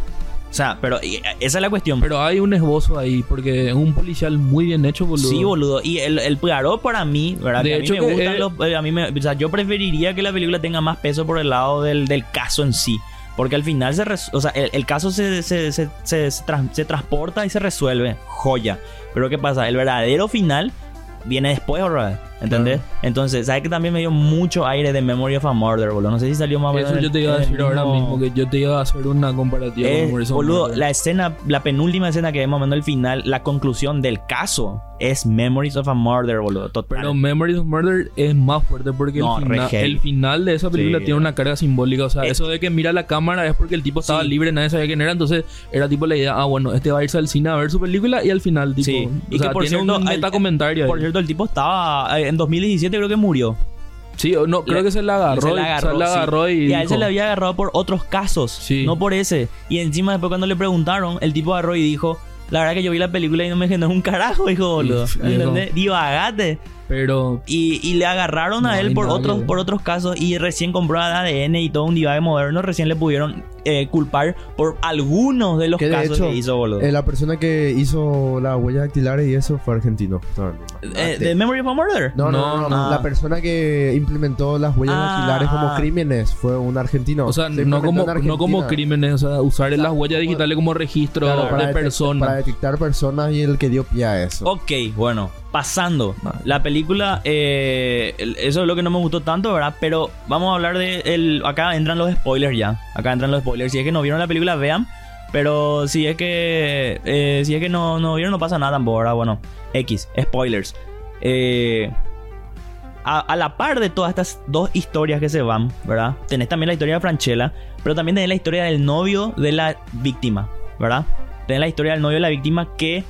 Speaker 1: O sea, pero eh, esa es la cuestión.
Speaker 3: Pero hay un esbozo ahí, porque es un policial muy bien hecho, boludo.
Speaker 1: Sí, boludo. Y el, el Poirot para mí, ¿verdad?
Speaker 3: De
Speaker 1: Que
Speaker 3: hecho
Speaker 1: a mí me
Speaker 3: que,
Speaker 1: gustan
Speaker 3: eh,
Speaker 1: los... eh, a mí me, o sea, yo preferiría que la película tenga más peso por el lado del, del caso en sí. Porque al final se... res- o sea, el, el caso se, se, se, se- se tras- se transporta y se resuelve. Joya. Pero ¿qué pasa? El verdadero final viene después, ¿verdad? ¿Entendés? Entonces, ¿sabes que también me dio mucho aire de Memory of a Murder, boludo? No sé si salió más
Speaker 3: Eso yo te iba a decir ahora mismo, que yo te iba a hacer una comparativa
Speaker 1: es,
Speaker 3: con
Speaker 1: boludo, la escena, la penúltima escena que vemos el final, la conclusión del caso es Memories of a Murder, boludo. Total.
Speaker 3: Pero Memories of Murder es más fuerte porque
Speaker 1: No,
Speaker 3: el,
Speaker 1: heavy.
Speaker 3: el final de esa película
Speaker 1: Sí,
Speaker 3: tiene una carga simbólica. O sea,
Speaker 1: Eh.
Speaker 3: eso de que mira la cámara es porque el tipo estaba
Speaker 1: Sí.
Speaker 3: libre, nadie sabía quién era. Entonces era tipo la idea, ah, bueno, este va a irse al cine a ver su película y al final, tipo,
Speaker 1: Sí.
Speaker 3: o
Speaker 1: Y
Speaker 3: sea,
Speaker 1: que por
Speaker 3: tiene
Speaker 1: cierto,
Speaker 3: un metacomentario
Speaker 1: Por cierto, el tipo estaba eh, en 2017 creo que murió.
Speaker 3: Sí, o no, creo que se la agarró.
Speaker 1: Se
Speaker 3: y-
Speaker 1: la agarró,
Speaker 3: se la
Speaker 1: sí.
Speaker 3: agarró y,
Speaker 1: a él se le había agarrado por otros casos,
Speaker 3: Sí.
Speaker 1: no por ese. Y encima después cuando le preguntaron, el tipo agarró y dijo, la verdad que yo vi la película y no me generó un carajo, dijo, boludo. ¿Entendés? Divagate.
Speaker 3: Pero
Speaker 1: Y, y le agarraron
Speaker 3: No
Speaker 1: a él por otros,
Speaker 3: ver.
Speaker 1: por otros casos y recién compró ADN y todo un divague moderno, recién le pudieron eh, culpar por algunos de los
Speaker 2: Que de
Speaker 1: casos
Speaker 2: hecho,
Speaker 1: que hizo, boludo.
Speaker 2: eh, la persona que hizo las huellas dactilares y eso fue argentino. No,
Speaker 1: Eh, ¿De Memory of a Murder?
Speaker 2: no, no, no,
Speaker 3: No.
Speaker 2: La persona que implementó las huellas
Speaker 1: Ah,
Speaker 2: dactilares como
Speaker 1: ah.
Speaker 2: crímenes fue un argentino.
Speaker 3: O sea,
Speaker 2: Se
Speaker 3: no como, no como crímenes, o sea, usar las huellas digitales como registro
Speaker 2: Claro,
Speaker 3: de personas.
Speaker 2: Para detectar personas y el que dio pie a eso.
Speaker 1: Ok, bueno, pasando. La película, eh, eso es lo que no me gustó tanto, ¿verdad? Pero vamos a hablar de... El, acá entran los spoilers ya. Acá entran los spoilers. Si es que no vieron la película, vean. Pero si es que... eh, si es que no, no vieron, no pasa nada tampoco, ¿verdad? Bueno, X, spoilers. Eh, a, a la par de todas estas dos historias que se van, ¿verdad? Tenés también la historia de Franchella, pero también tenés la historia del novio de la víctima, ¿verdad? Tenés la historia del novio de la víctima que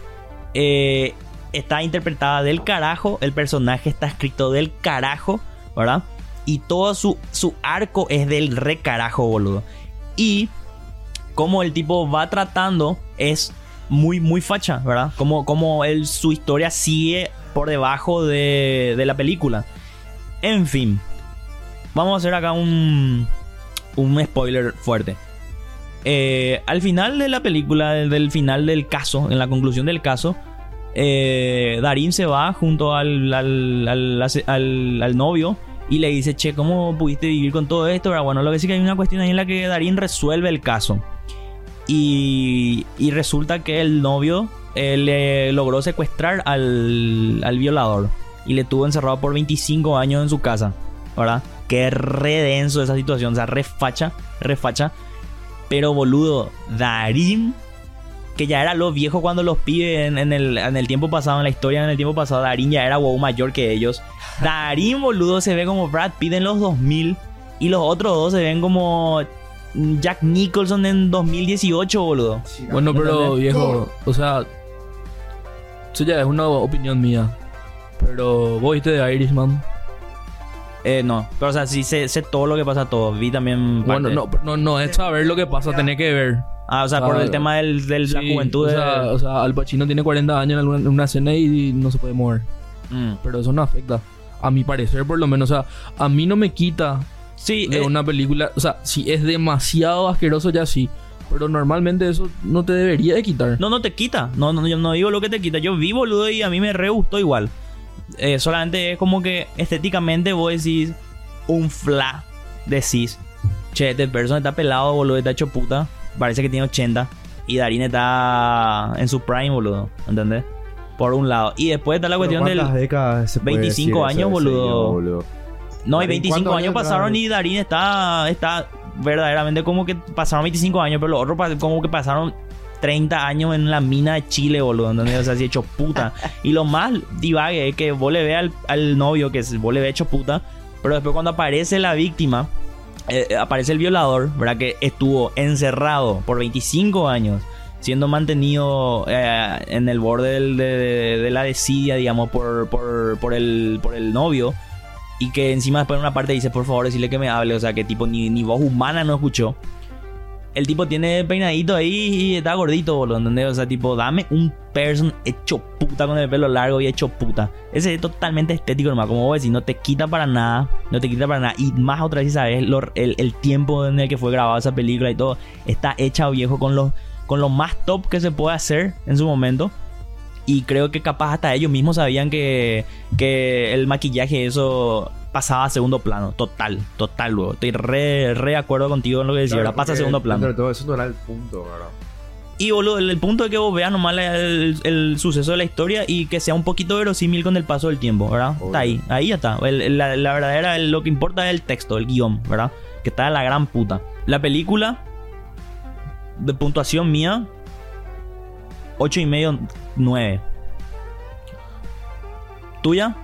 Speaker 1: eh, está interpretada del carajo, el personaje está escrito del carajo, ¿verdad? Y todo su, su arco es del re carajo, boludo. Y como el tipo va tratando es muy, muy facha, ¿verdad? Como, como su historia sigue por debajo de, de la película. En fin, vamos a hacer acá un, un spoiler fuerte. Eh, al final de la película, del final del caso, en la conclusión del caso, eh, Darín se va junto al, al, novio y le dice, che, ¿cómo pudiste vivir con todo esto? Pero bueno, lo que sí que hay una cuestión ahí en la que Darín resuelve el caso. Y, y resulta que el novio eh, le logró secuestrar al, al violador y le tuvo encerrado por 25 años en su casa, ¿verdad? Que re denso esa situación, o sea, re facha, re facha. Pero boludo, Darín, que ya era lo viejo cuando los pibes en, en el, en el tiempo pasado, en la historia en el tiempo pasado, Darín ya era wow mayor que ellos. Darín, boludo, se ve como Brad Pitt en los 2000 y los otros dos se ven como Jack Nicholson en 2018, boludo.
Speaker 3: Bueno, pero
Speaker 1: ¿Entendés?
Speaker 3: viejo, o sea, eso ya es una opinión mía. Pero vos viste de Irishman.
Speaker 1: Eh, no, pero o sea, sí sé, sé todo lo que pasa, todo. Vi también.
Speaker 3: Bueno, no, no, no es saber lo que pasa, tenés que ver.
Speaker 1: Ah, o sea, por el tema del, de la juventud.
Speaker 3: O
Speaker 1: de-
Speaker 3: sea, o sea, Al Pacino tiene 40 años en, alguna, en una escena y no se puede mover.
Speaker 1: Mm.
Speaker 3: Pero eso no afecta. A mi parecer, por lo menos. O sea, a mí no me quita
Speaker 1: Sí,
Speaker 3: de
Speaker 1: eh,
Speaker 3: una película. O sea, si es demasiado asqueroso, ya sí. Pero normalmente eso no te debería de quitar.
Speaker 1: no, no te quita. No, no, yo no digo lo que te quita. Yo vi, boludo, y a mí me re gustó igual. Eh, solamente es como que estéticamente vos decís un fla. Decís, che, este person está pelado, boludo, está hecho puta. Parece que tiene 80. Y Darín está en su prime, boludo. ¿Entendés? Por un lado. Y después está la cuestión del.
Speaker 2: ¿cuántas décadas se puede
Speaker 1: 25
Speaker 2: decir eso
Speaker 1: años, boludo. No, y
Speaker 2: Darín,
Speaker 1: 25
Speaker 2: ¿cuántos
Speaker 1: años pasaron y Darín está, está verdaderamente como que pasaron 25 años, pero los otros como que pasaron 30 años en la mina de Chile, boludo. ¿entendés? O sea, así hecho puta. y lo más divague es que vos le ve al, al novio que vos le ve hecho puta, pero después cuando aparece la víctima, eh, aparece el violador, ¿verdad? Que estuvo encerrado por 25 años. Siendo mantenido eh, en el borde del- de, la desidia, digamos, por el novio. Y que encima después en una parte dice, por favor, decirle que me hable. O sea, que tipo ni, ni voz humana no escuchó. El tipo tiene peinadito ahí y está gordito, boludo, ¿entendés? O sea, tipo, dame un person hecho puta con el pelo largo y hecho puta. Ese es totalmente estético, nomás. Como vos decís, no te quita para nada. No te quita para nada. Y más otra vez, ¿sabes? Lo- el, el tiempo en el que fue grabada esa película y todo. Está hecha, viejo, con los, con lo más top que se puede hacer en su momento. Y creo que capaz hasta ellos mismos sabían que, que el maquillaje, eso pasaba a segundo plano. Total, total, luego. Estoy re, re acuerdo contigo en lo que decía.
Speaker 2: Claro,
Speaker 1: ahora pasa a segundo plano.
Speaker 2: de todo eso no era el punto, ¿verdad?
Speaker 1: Y boludo, el, el punto de que vos veas nomás la- el, el suceso de la historia y que sea un poquito verosímil con el paso del tiempo, ¿verdad?
Speaker 2: Obvio.
Speaker 1: Está ahí, ahí ya está. El- la, la verdadera, lo que importa es el texto, el guion, ¿verdad? Que está de la gran puta. La película, de puntuación mía, 8 y medio, 9. ¿Tuya?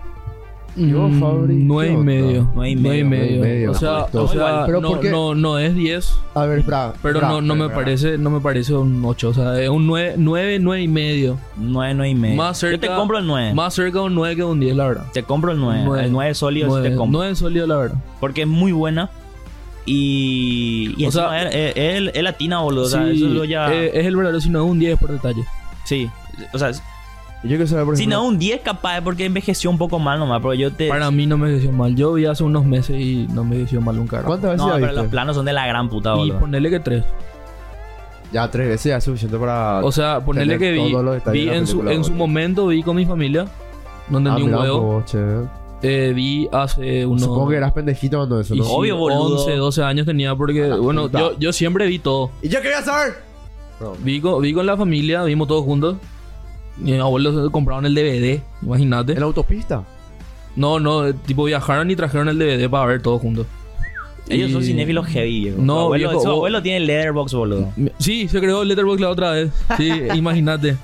Speaker 2: Yo,
Speaker 3: Mm,
Speaker 2: Fabri,
Speaker 3: nueve
Speaker 2: ¿qué
Speaker 3: y
Speaker 2: onda?
Speaker 3: medio.
Speaker 1: Nueve y
Speaker 3: Nueve y
Speaker 1: medio.
Speaker 3: O sea, o sea.
Speaker 2: Pero
Speaker 3: no,
Speaker 2: ¿por qué?
Speaker 3: no, no es 10,
Speaker 2: A ver, espera.
Speaker 3: pero
Speaker 2: espera,
Speaker 3: no, no me
Speaker 2: espera.
Speaker 3: parece, no me parece un 8. O sea, es un 9, 9, 9 y medio.
Speaker 1: 9, 9 y medio.
Speaker 3: Más cerca,
Speaker 1: Yo te compro el 9.
Speaker 3: Más cerca de un 9 que un 10, la verdad.
Speaker 1: Te compro el 9.
Speaker 3: Nueve.
Speaker 1: El 9 sólido sí te
Speaker 3: 9,
Speaker 1: compro.
Speaker 3: 9 sólido, la verdad.
Speaker 1: Porque es muy buena. Y, y
Speaker 3: O sea,
Speaker 1: es, es- es- es latina, boludo. O sea,
Speaker 3: Sí,
Speaker 1: eso lo ya.
Speaker 3: eh, es el verdadero, si no es un 10 por detalle.
Speaker 1: sí. O sea,
Speaker 2: Yo quiero saber, por
Speaker 1: si
Speaker 2: ejemplo,
Speaker 1: no un 10 capaz es porque envejeció un poco mal nomás. Pero yo te.
Speaker 3: Para mí no me envejeció mal. Yo vi hace unos meses y no me envejeció mal un carajo.
Speaker 2: ¿cuántas veces
Speaker 1: no,
Speaker 2: ya
Speaker 1: pero
Speaker 2: viste?
Speaker 1: los planos son de la gran puta,
Speaker 3: Y
Speaker 1: boludo.
Speaker 3: ponerle que 3.
Speaker 2: Ya tres veces ya es suficiente para...
Speaker 3: O sea, ponerle
Speaker 2: tener
Speaker 3: que vi,
Speaker 2: todos los detalles
Speaker 3: vi
Speaker 2: de la
Speaker 3: en, su,
Speaker 2: película,
Speaker 3: en su
Speaker 2: boludo.
Speaker 3: momento vi con mi familia. No entendí
Speaker 2: Ah,
Speaker 3: un huevo. Eh, vi hace unos...
Speaker 2: Supongo que eras pendejito cuando eso,
Speaker 3: y
Speaker 2: ¿no?
Speaker 3: sí,
Speaker 1: Obvio, boludo.
Speaker 3: 11, 12 años tenía porque,
Speaker 2: la
Speaker 3: bueno,
Speaker 2: puta.
Speaker 3: yo, yo siempre vi todo.
Speaker 2: ¿Y yo quería saber? No.
Speaker 3: Vi con, vi con la familia, vimos todos juntos. Mi abuelo compraron el DVD, imagínate.
Speaker 2: ¿En la autopista?
Speaker 3: No, no, tipo viajaron y trajeron el DVD para ver todos juntos.
Speaker 1: Ellos son
Speaker 3: Y-
Speaker 1: cinéfilos heavy, viejo.
Speaker 3: No,
Speaker 1: Su abuelo,
Speaker 3: viejo,
Speaker 1: su
Speaker 3: vos-
Speaker 1: abuelo tiene Letterboxd, boludo.
Speaker 3: Sí, se creó el Letterboxd la otra vez. Sí, imagínate.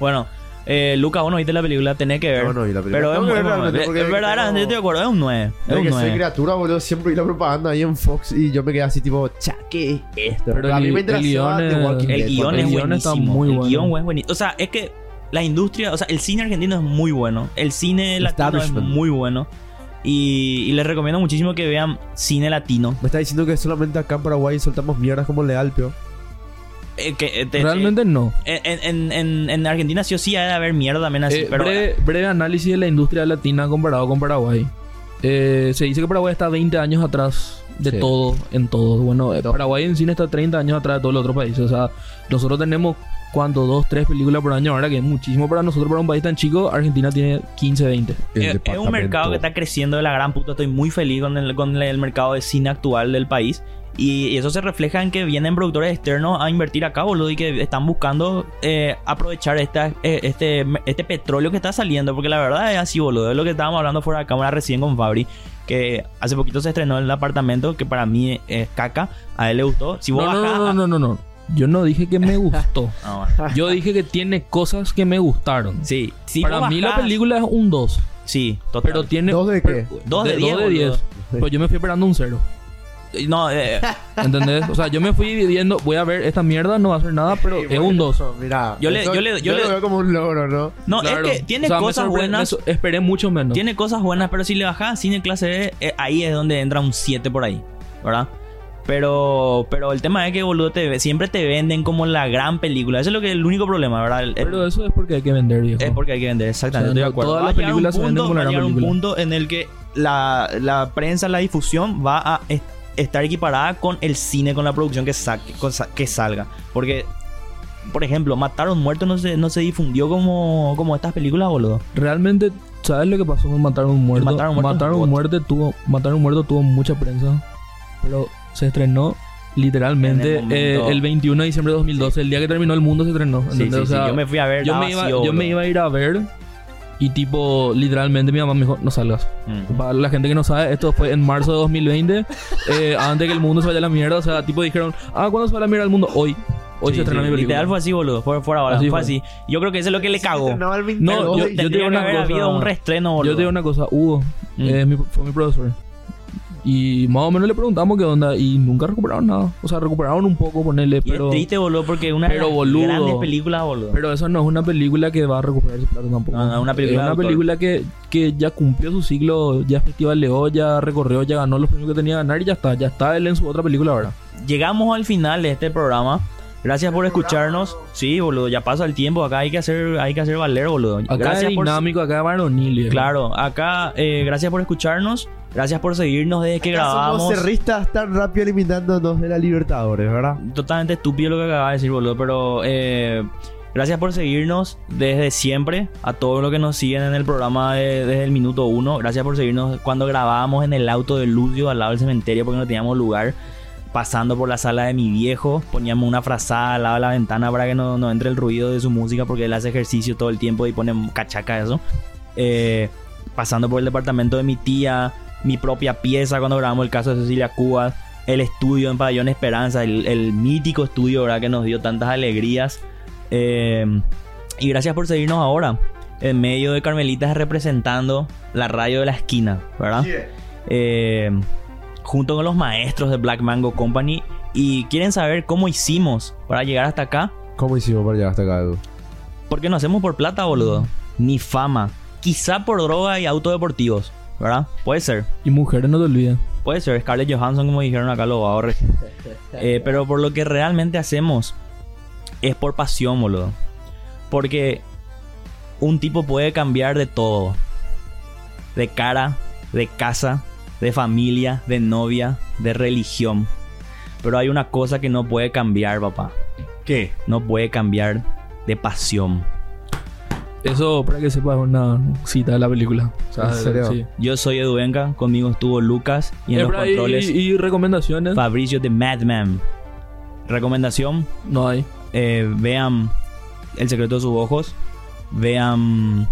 Speaker 1: Bueno, eh, Luca, vos no viste la película, tenés que ver.
Speaker 2: No, no vi la película.
Speaker 1: Pero es, muy-
Speaker 2: realmente,
Speaker 1: es- es verdaderamente, estoy de acuerdo, es un 9. Es
Speaker 2: Desde
Speaker 1: un
Speaker 2: que soy
Speaker 1: 9.
Speaker 2: criatura, boludo, siempre vi la propaganda ahí en Fox y yo me quedé así tipo, cha, ¿qué es esto?
Speaker 3: Pero
Speaker 2: a mí
Speaker 3: el-
Speaker 2: me
Speaker 3: el
Speaker 2: interesaba
Speaker 3: es-
Speaker 1: El
Speaker 2: guion
Speaker 1: es
Speaker 3: el guion está
Speaker 1: buenísimo.
Speaker 3: muy
Speaker 1: el
Speaker 3: bueno.
Speaker 1: guion es buenísimo. O sea, es que la industria, o sea, el cine argentino es muy bueno. El cine latino es muy bueno. Y, y les recomiendo muchísimo que vean cine latino.
Speaker 2: Me está diciendo que solamente acá en Paraguay soltamos mierdas como pio.
Speaker 1: Eh, que, eh, te-
Speaker 3: Realmente no.
Speaker 1: En, en, en, en Argentina sí o sí ha de haber mierda también así.
Speaker 3: Eh,
Speaker 1: pero
Speaker 3: breve, breve análisis de la industria latina comparado con Paraguay. Eh, se dice que Paraguay está 20 años atrás de
Speaker 2: Sí.
Speaker 3: todo, en todo. Bueno, eh. Paraguay en cine está 30 años atrás de todos los otros países. O sea, nosotros tenemos, ¿cuánto? Dos, tres películas por año ahora, que es muchísimo para nosotros, para un país tan chico. Argentina tiene 15, 20.
Speaker 1: es, es un mercado que está creciendo de la gran puta. Estoy muy feliz con el, con el mercado de cine actual del país. Y, y eso se refleja en que vienen productores externos a invertir acá, boludo, y que están buscando eh, aprovechar esta, eh, este, este petróleo que está saliendo. Porque la verdad es así, boludo. Es lo que estábamos hablando fuera de cámara recién con Fabri. Que hace poquito se estrenó el apartamento, que para mí es caca. A él le gustó. Si vos
Speaker 3: No, no,
Speaker 1: bajás-
Speaker 3: no, no, no, no. Yo no dije que me gustó.
Speaker 1: Ah, bueno.
Speaker 3: Yo dije que tiene cosas que me gustaron.
Speaker 1: Sí, si
Speaker 3: Para mí la película es un 2.
Speaker 1: Sí, total.
Speaker 3: Pero tiene...
Speaker 2: ¿Dos de qué?
Speaker 1: Dos de diez,
Speaker 3: dos de
Speaker 1: boludo.
Speaker 3: 10. Pues yo me fui esperando un 0.
Speaker 1: No, eh,
Speaker 3: ¿Entendés? O sea, yo me fui dividiendo, voy a ver esta mierda, no va a hacer nada, pero es un 2.
Speaker 2: Mira,
Speaker 1: Yo le- yo le- yo le-
Speaker 2: lo veo como un logro, ¿no?
Speaker 1: no,
Speaker 3: Claro.
Speaker 1: es que tiene
Speaker 3: O sea, me
Speaker 1: cosas buenas.
Speaker 3: esperé mucho menos.
Speaker 1: Tiene cosas buenas, pero si le bajas a cine clase B, eh, ahí es donde entra un 7 por ahí, ¿verdad? Pero, pero el tema es que, boludo, te, siempre te venden como la gran película. Eso es lo que el único problema, ¿verdad? El- el-
Speaker 3: Pero eso es porque hay que vender, viejo.
Speaker 1: es porque hay que vender, exactamente.
Speaker 3: O sea,
Speaker 1: estoy de acuerdo.
Speaker 3: todas las películas se venden como la
Speaker 1: va a
Speaker 3: gran
Speaker 1: llegar un
Speaker 3: película.
Speaker 1: punto en el que la, la prensa, la difusión va a estar equiparada con el cine, con la producción que, saque, con que salga. Porque, por ejemplo, Mataron Muertos no se, no se difundió como, como estas películas, boludo.
Speaker 3: Realmente, ¿sabes lo que pasó con Matar a un muerto?
Speaker 1: Matar a un muerto
Speaker 3: Matar a un
Speaker 1: un
Speaker 3: muerto tuvo, Matar a un muerto tuvo mucha prensa, pero se estrenó literalmente
Speaker 1: En el
Speaker 3: eh,
Speaker 1: momento.
Speaker 3: el 21 de diciembre de 2012, el día que terminó el mundo se estrenó.
Speaker 1: Sí,
Speaker 3: ¿entendés?
Speaker 1: sí,
Speaker 3: O
Speaker 1: sí,
Speaker 3: sea,
Speaker 1: Yo me fui a ver.
Speaker 3: yo me iba,
Speaker 1: vacío,
Speaker 3: yo me
Speaker 1: boludo.
Speaker 3: iba a ir a ver y tipo, literalmente mi mamá me dijo, no salgas.
Speaker 1: Mm.
Speaker 3: Para la gente que no sabe, esto fue en marzo de 2020, eh, antes que el mundo se vaya a la mierda. O sea, tipo dijeron, ah, ¿cuándo se va a la mierda el mundo? Hoy. Hoy
Speaker 1: Sí,
Speaker 3: se estrena
Speaker 1: sí,
Speaker 3: mi película.
Speaker 1: Literal fue así, boludo. Fue fuera ahora.
Speaker 3: Así
Speaker 1: fue
Speaker 3: fue.
Speaker 1: así. Yo creo que eso es lo que le
Speaker 2: el
Speaker 3: No,
Speaker 2: 22
Speaker 3: yo- yo te digo una
Speaker 1: haber
Speaker 3: cosa.
Speaker 1: habido un restreno, boludo.
Speaker 3: Yo te digo una cosa, Hugo,
Speaker 1: Mm.
Speaker 3: eh, mi- fue mi profesor. Y más o menos le preguntamos qué onda y nunca recuperaron nada. O sea, recuperaron un poco, ponerle, pero...
Speaker 1: es triste, boludo, porque una
Speaker 3: pero,
Speaker 1: de las
Speaker 3: boludo.
Speaker 1: grandes películas, boludo.
Speaker 3: Pero eso no es una película que va a recuperar su plata tampoco.
Speaker 1: No, no, es una película
Speaker 3: Es una película que, que ya cumplió su ciclo, ya Festival Leo, ya recorrió, ya ganó los premios que tenía que ganar y ya está. Ya está él en su otra película ahora.
Speaker 1: Llegamos al final de este programa. Gracias por escucharnos. Sí, boludo, ya pasa el tiempo. Acá hay que hacer, hay que hacer valer, boludo.
Speaker 3: Acá
Speaker 1: gracias
Speaker 3: es
Speaker 1: por
Speaker 3: dinámico, acá es varonil. viejo.
Speaker 1: Claro, acá eh, gracias por escucharnos. Gracias por seguirnos desde que grabamos.
Speaker 2: Somos cerristas tan rápido eliminándonos de la Libertadores, ¿verdad?
Speaker 1: Totalmente estúpido lo que acabas de decir, boludo. Pero eh, gracias por seguirnos desde siempre. A todos los que nos siguen en el programa de- desde el minuto uno. Gracias por seguirnos cuando grabábamos en el auto de Lucio al lado del cementerio porque no teníamos lugar. Pasando por la sala de mi viejo, poníamos una frazada al lado de la ventana para que no, no entre el ruido de su música porque él hace ejercicio todo el tiempo y pone cachaca eso. Eh, pasando por el departamento de mi tía, mi propia pieza cuando grabamos el caso de Cecilia Cubas, el estudio en Pabellón Esperanza, el, el mítico estudio ¿verdad? que nos dio tantas alegrías. Eh, y gracias por seguirnos ahora, en medio de Carmelitas representando la radio de la esquina, ¿verdad? Eh, junto con los maestros de Black Mango Company. Y quieren saber cómo hicimos para llegar hasta acá.
Speaker 2: ¿Cómo hicimos para llegar hasta acá, Edu?
Speaker 1: Porque no hacemos por plata, boludo. Ni fama. Quizá por droga y autodeportivos, ¿verdad? Puede ser.
Speaker 3: Y mujeres no te olvides.
Speaker 1: Puede ser. Scarlett Johansson, como dijeron acá los ahorres. Eh, pero por lo que realmente hacemos es por pasión, boludo. Porque un tipo puede cambiar de todo. De cara, de casa, de familia, de novia, de religión. Pero hay una cosa que no puede cambiar, papá.
Speaker 2: ¿Qué?
Speaker 1: No puede cambiar de pasión.
Speaker 3: Eso, para que sepas, es una cita de la película. O sea,
Speaker 2: ¿En serio?
Speaker 3: sí.
Speaker 1: Yo soy Eduenga, conmigo estuvo Lucas y en los controles
Speaker 3: y, y recomendaciones?
Speaker 1: Fabricio de Madman. Recomendación,
Speaker 3: No hay.
Speaker 1: eh, vean El secreto de sus ojos. Vean...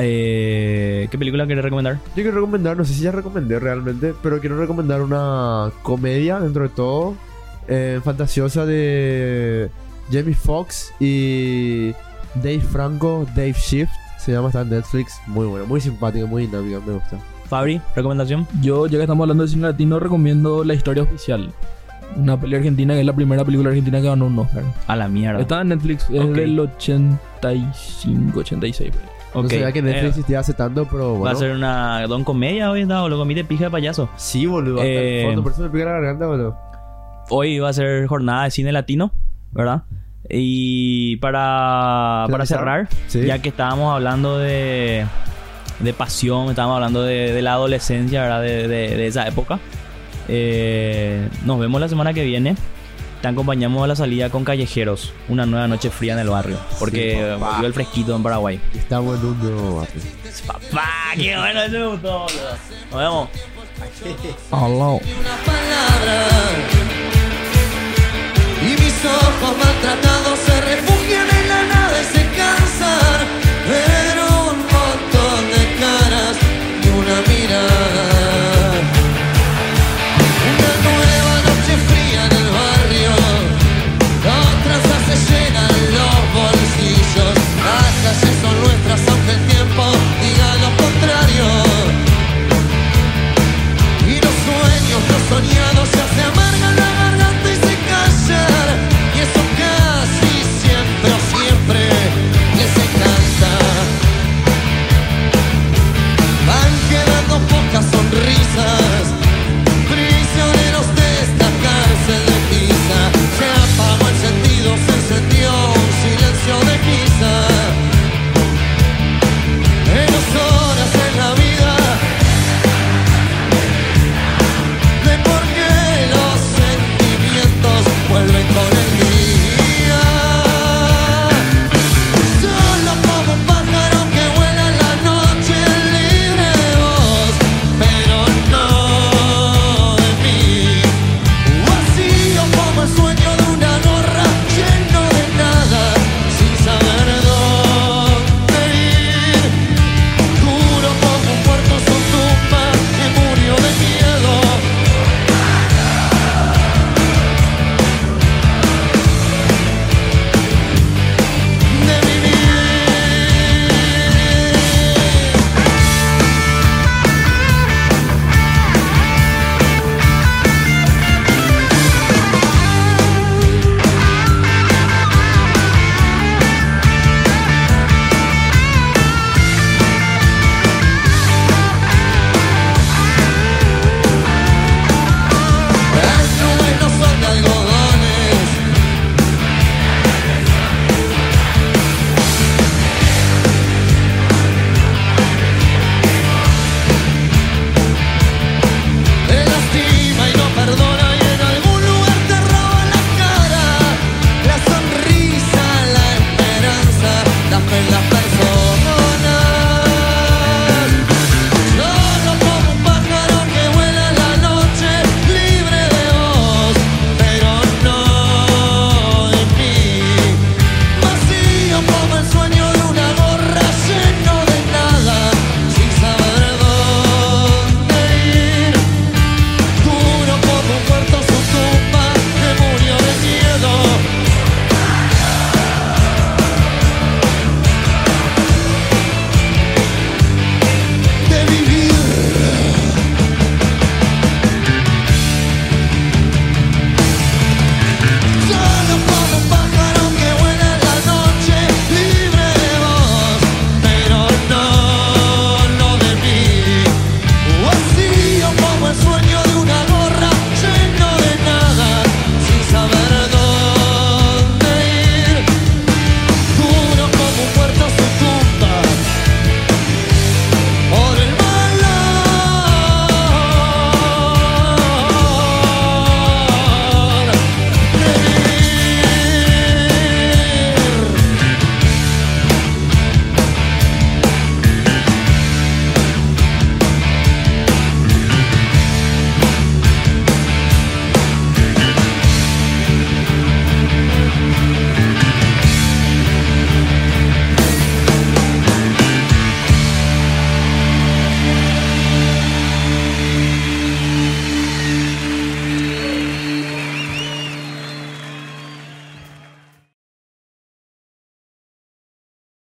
Speaker 1: eh, ¿Qué película quieres recomendar?
Speaker 2: Yo quiero recomendar, no sé si ya recomendé realmente, pero quiero recomendar una comedia dentro de todo, eh, fantasiosa de Jamie Foxx y Dave Franco, Dave Shift, se llama, está en Netflix, muy bueno, muy simpática, muy dinámica, me gusta.
Speaker 1: Fabri, recomendación.
Speaker 3: Yo, ya que estamos hablando de cine latino, recomiendo La Historia Oficial. Una peli argentina que es la primera película argentina que ganó un Oscar.
Speaker 1: A la mierda.
Speaker 3: Está en Netflix, es
Speaker 1: Ok.
Speaker 3: del 85, 86. por ahí.
Speaker 2: No sabía que Netflix
Speaker 1: eh,
Speaker 2: existía hace tanto, pero bueno.
Speaker 1: Va a ser una don comedia hoy, ¿no? Lo comí de pija de payaso.
Speaker 2: Sí, boludo, hasta
Speaker 1: Eh,
Speaker 2: el fondo, por eso me pica la garganta, boludo.
Speaker 1: Hoy va a ser jornada de cine latino, ¿verdad? Y para, para cerrar,
Speaker 2: Sí.
Speaker 1: ya que estábamos hablando de, de pasión, estábamos hablando de, de la adolescencia, ¿verdad? De, de- de esa época. Eh, nos vemos la semana que viene. Te acompañamos a la salida con Callejeros, una nueva noche fría en el barrio, porque
Speaker 2: Sí,
Speaker 1: volvió el fresquito en Paraguay.
Speaker 2: Un nuevo barrio.
Speaker 1: ¡Papá! ¡Qué bueno! Gustó, boludo. Nos vemos.
Speaker 3: Aló.
Speaker 6: Ojos maltratados se refugian en la nada y se cansan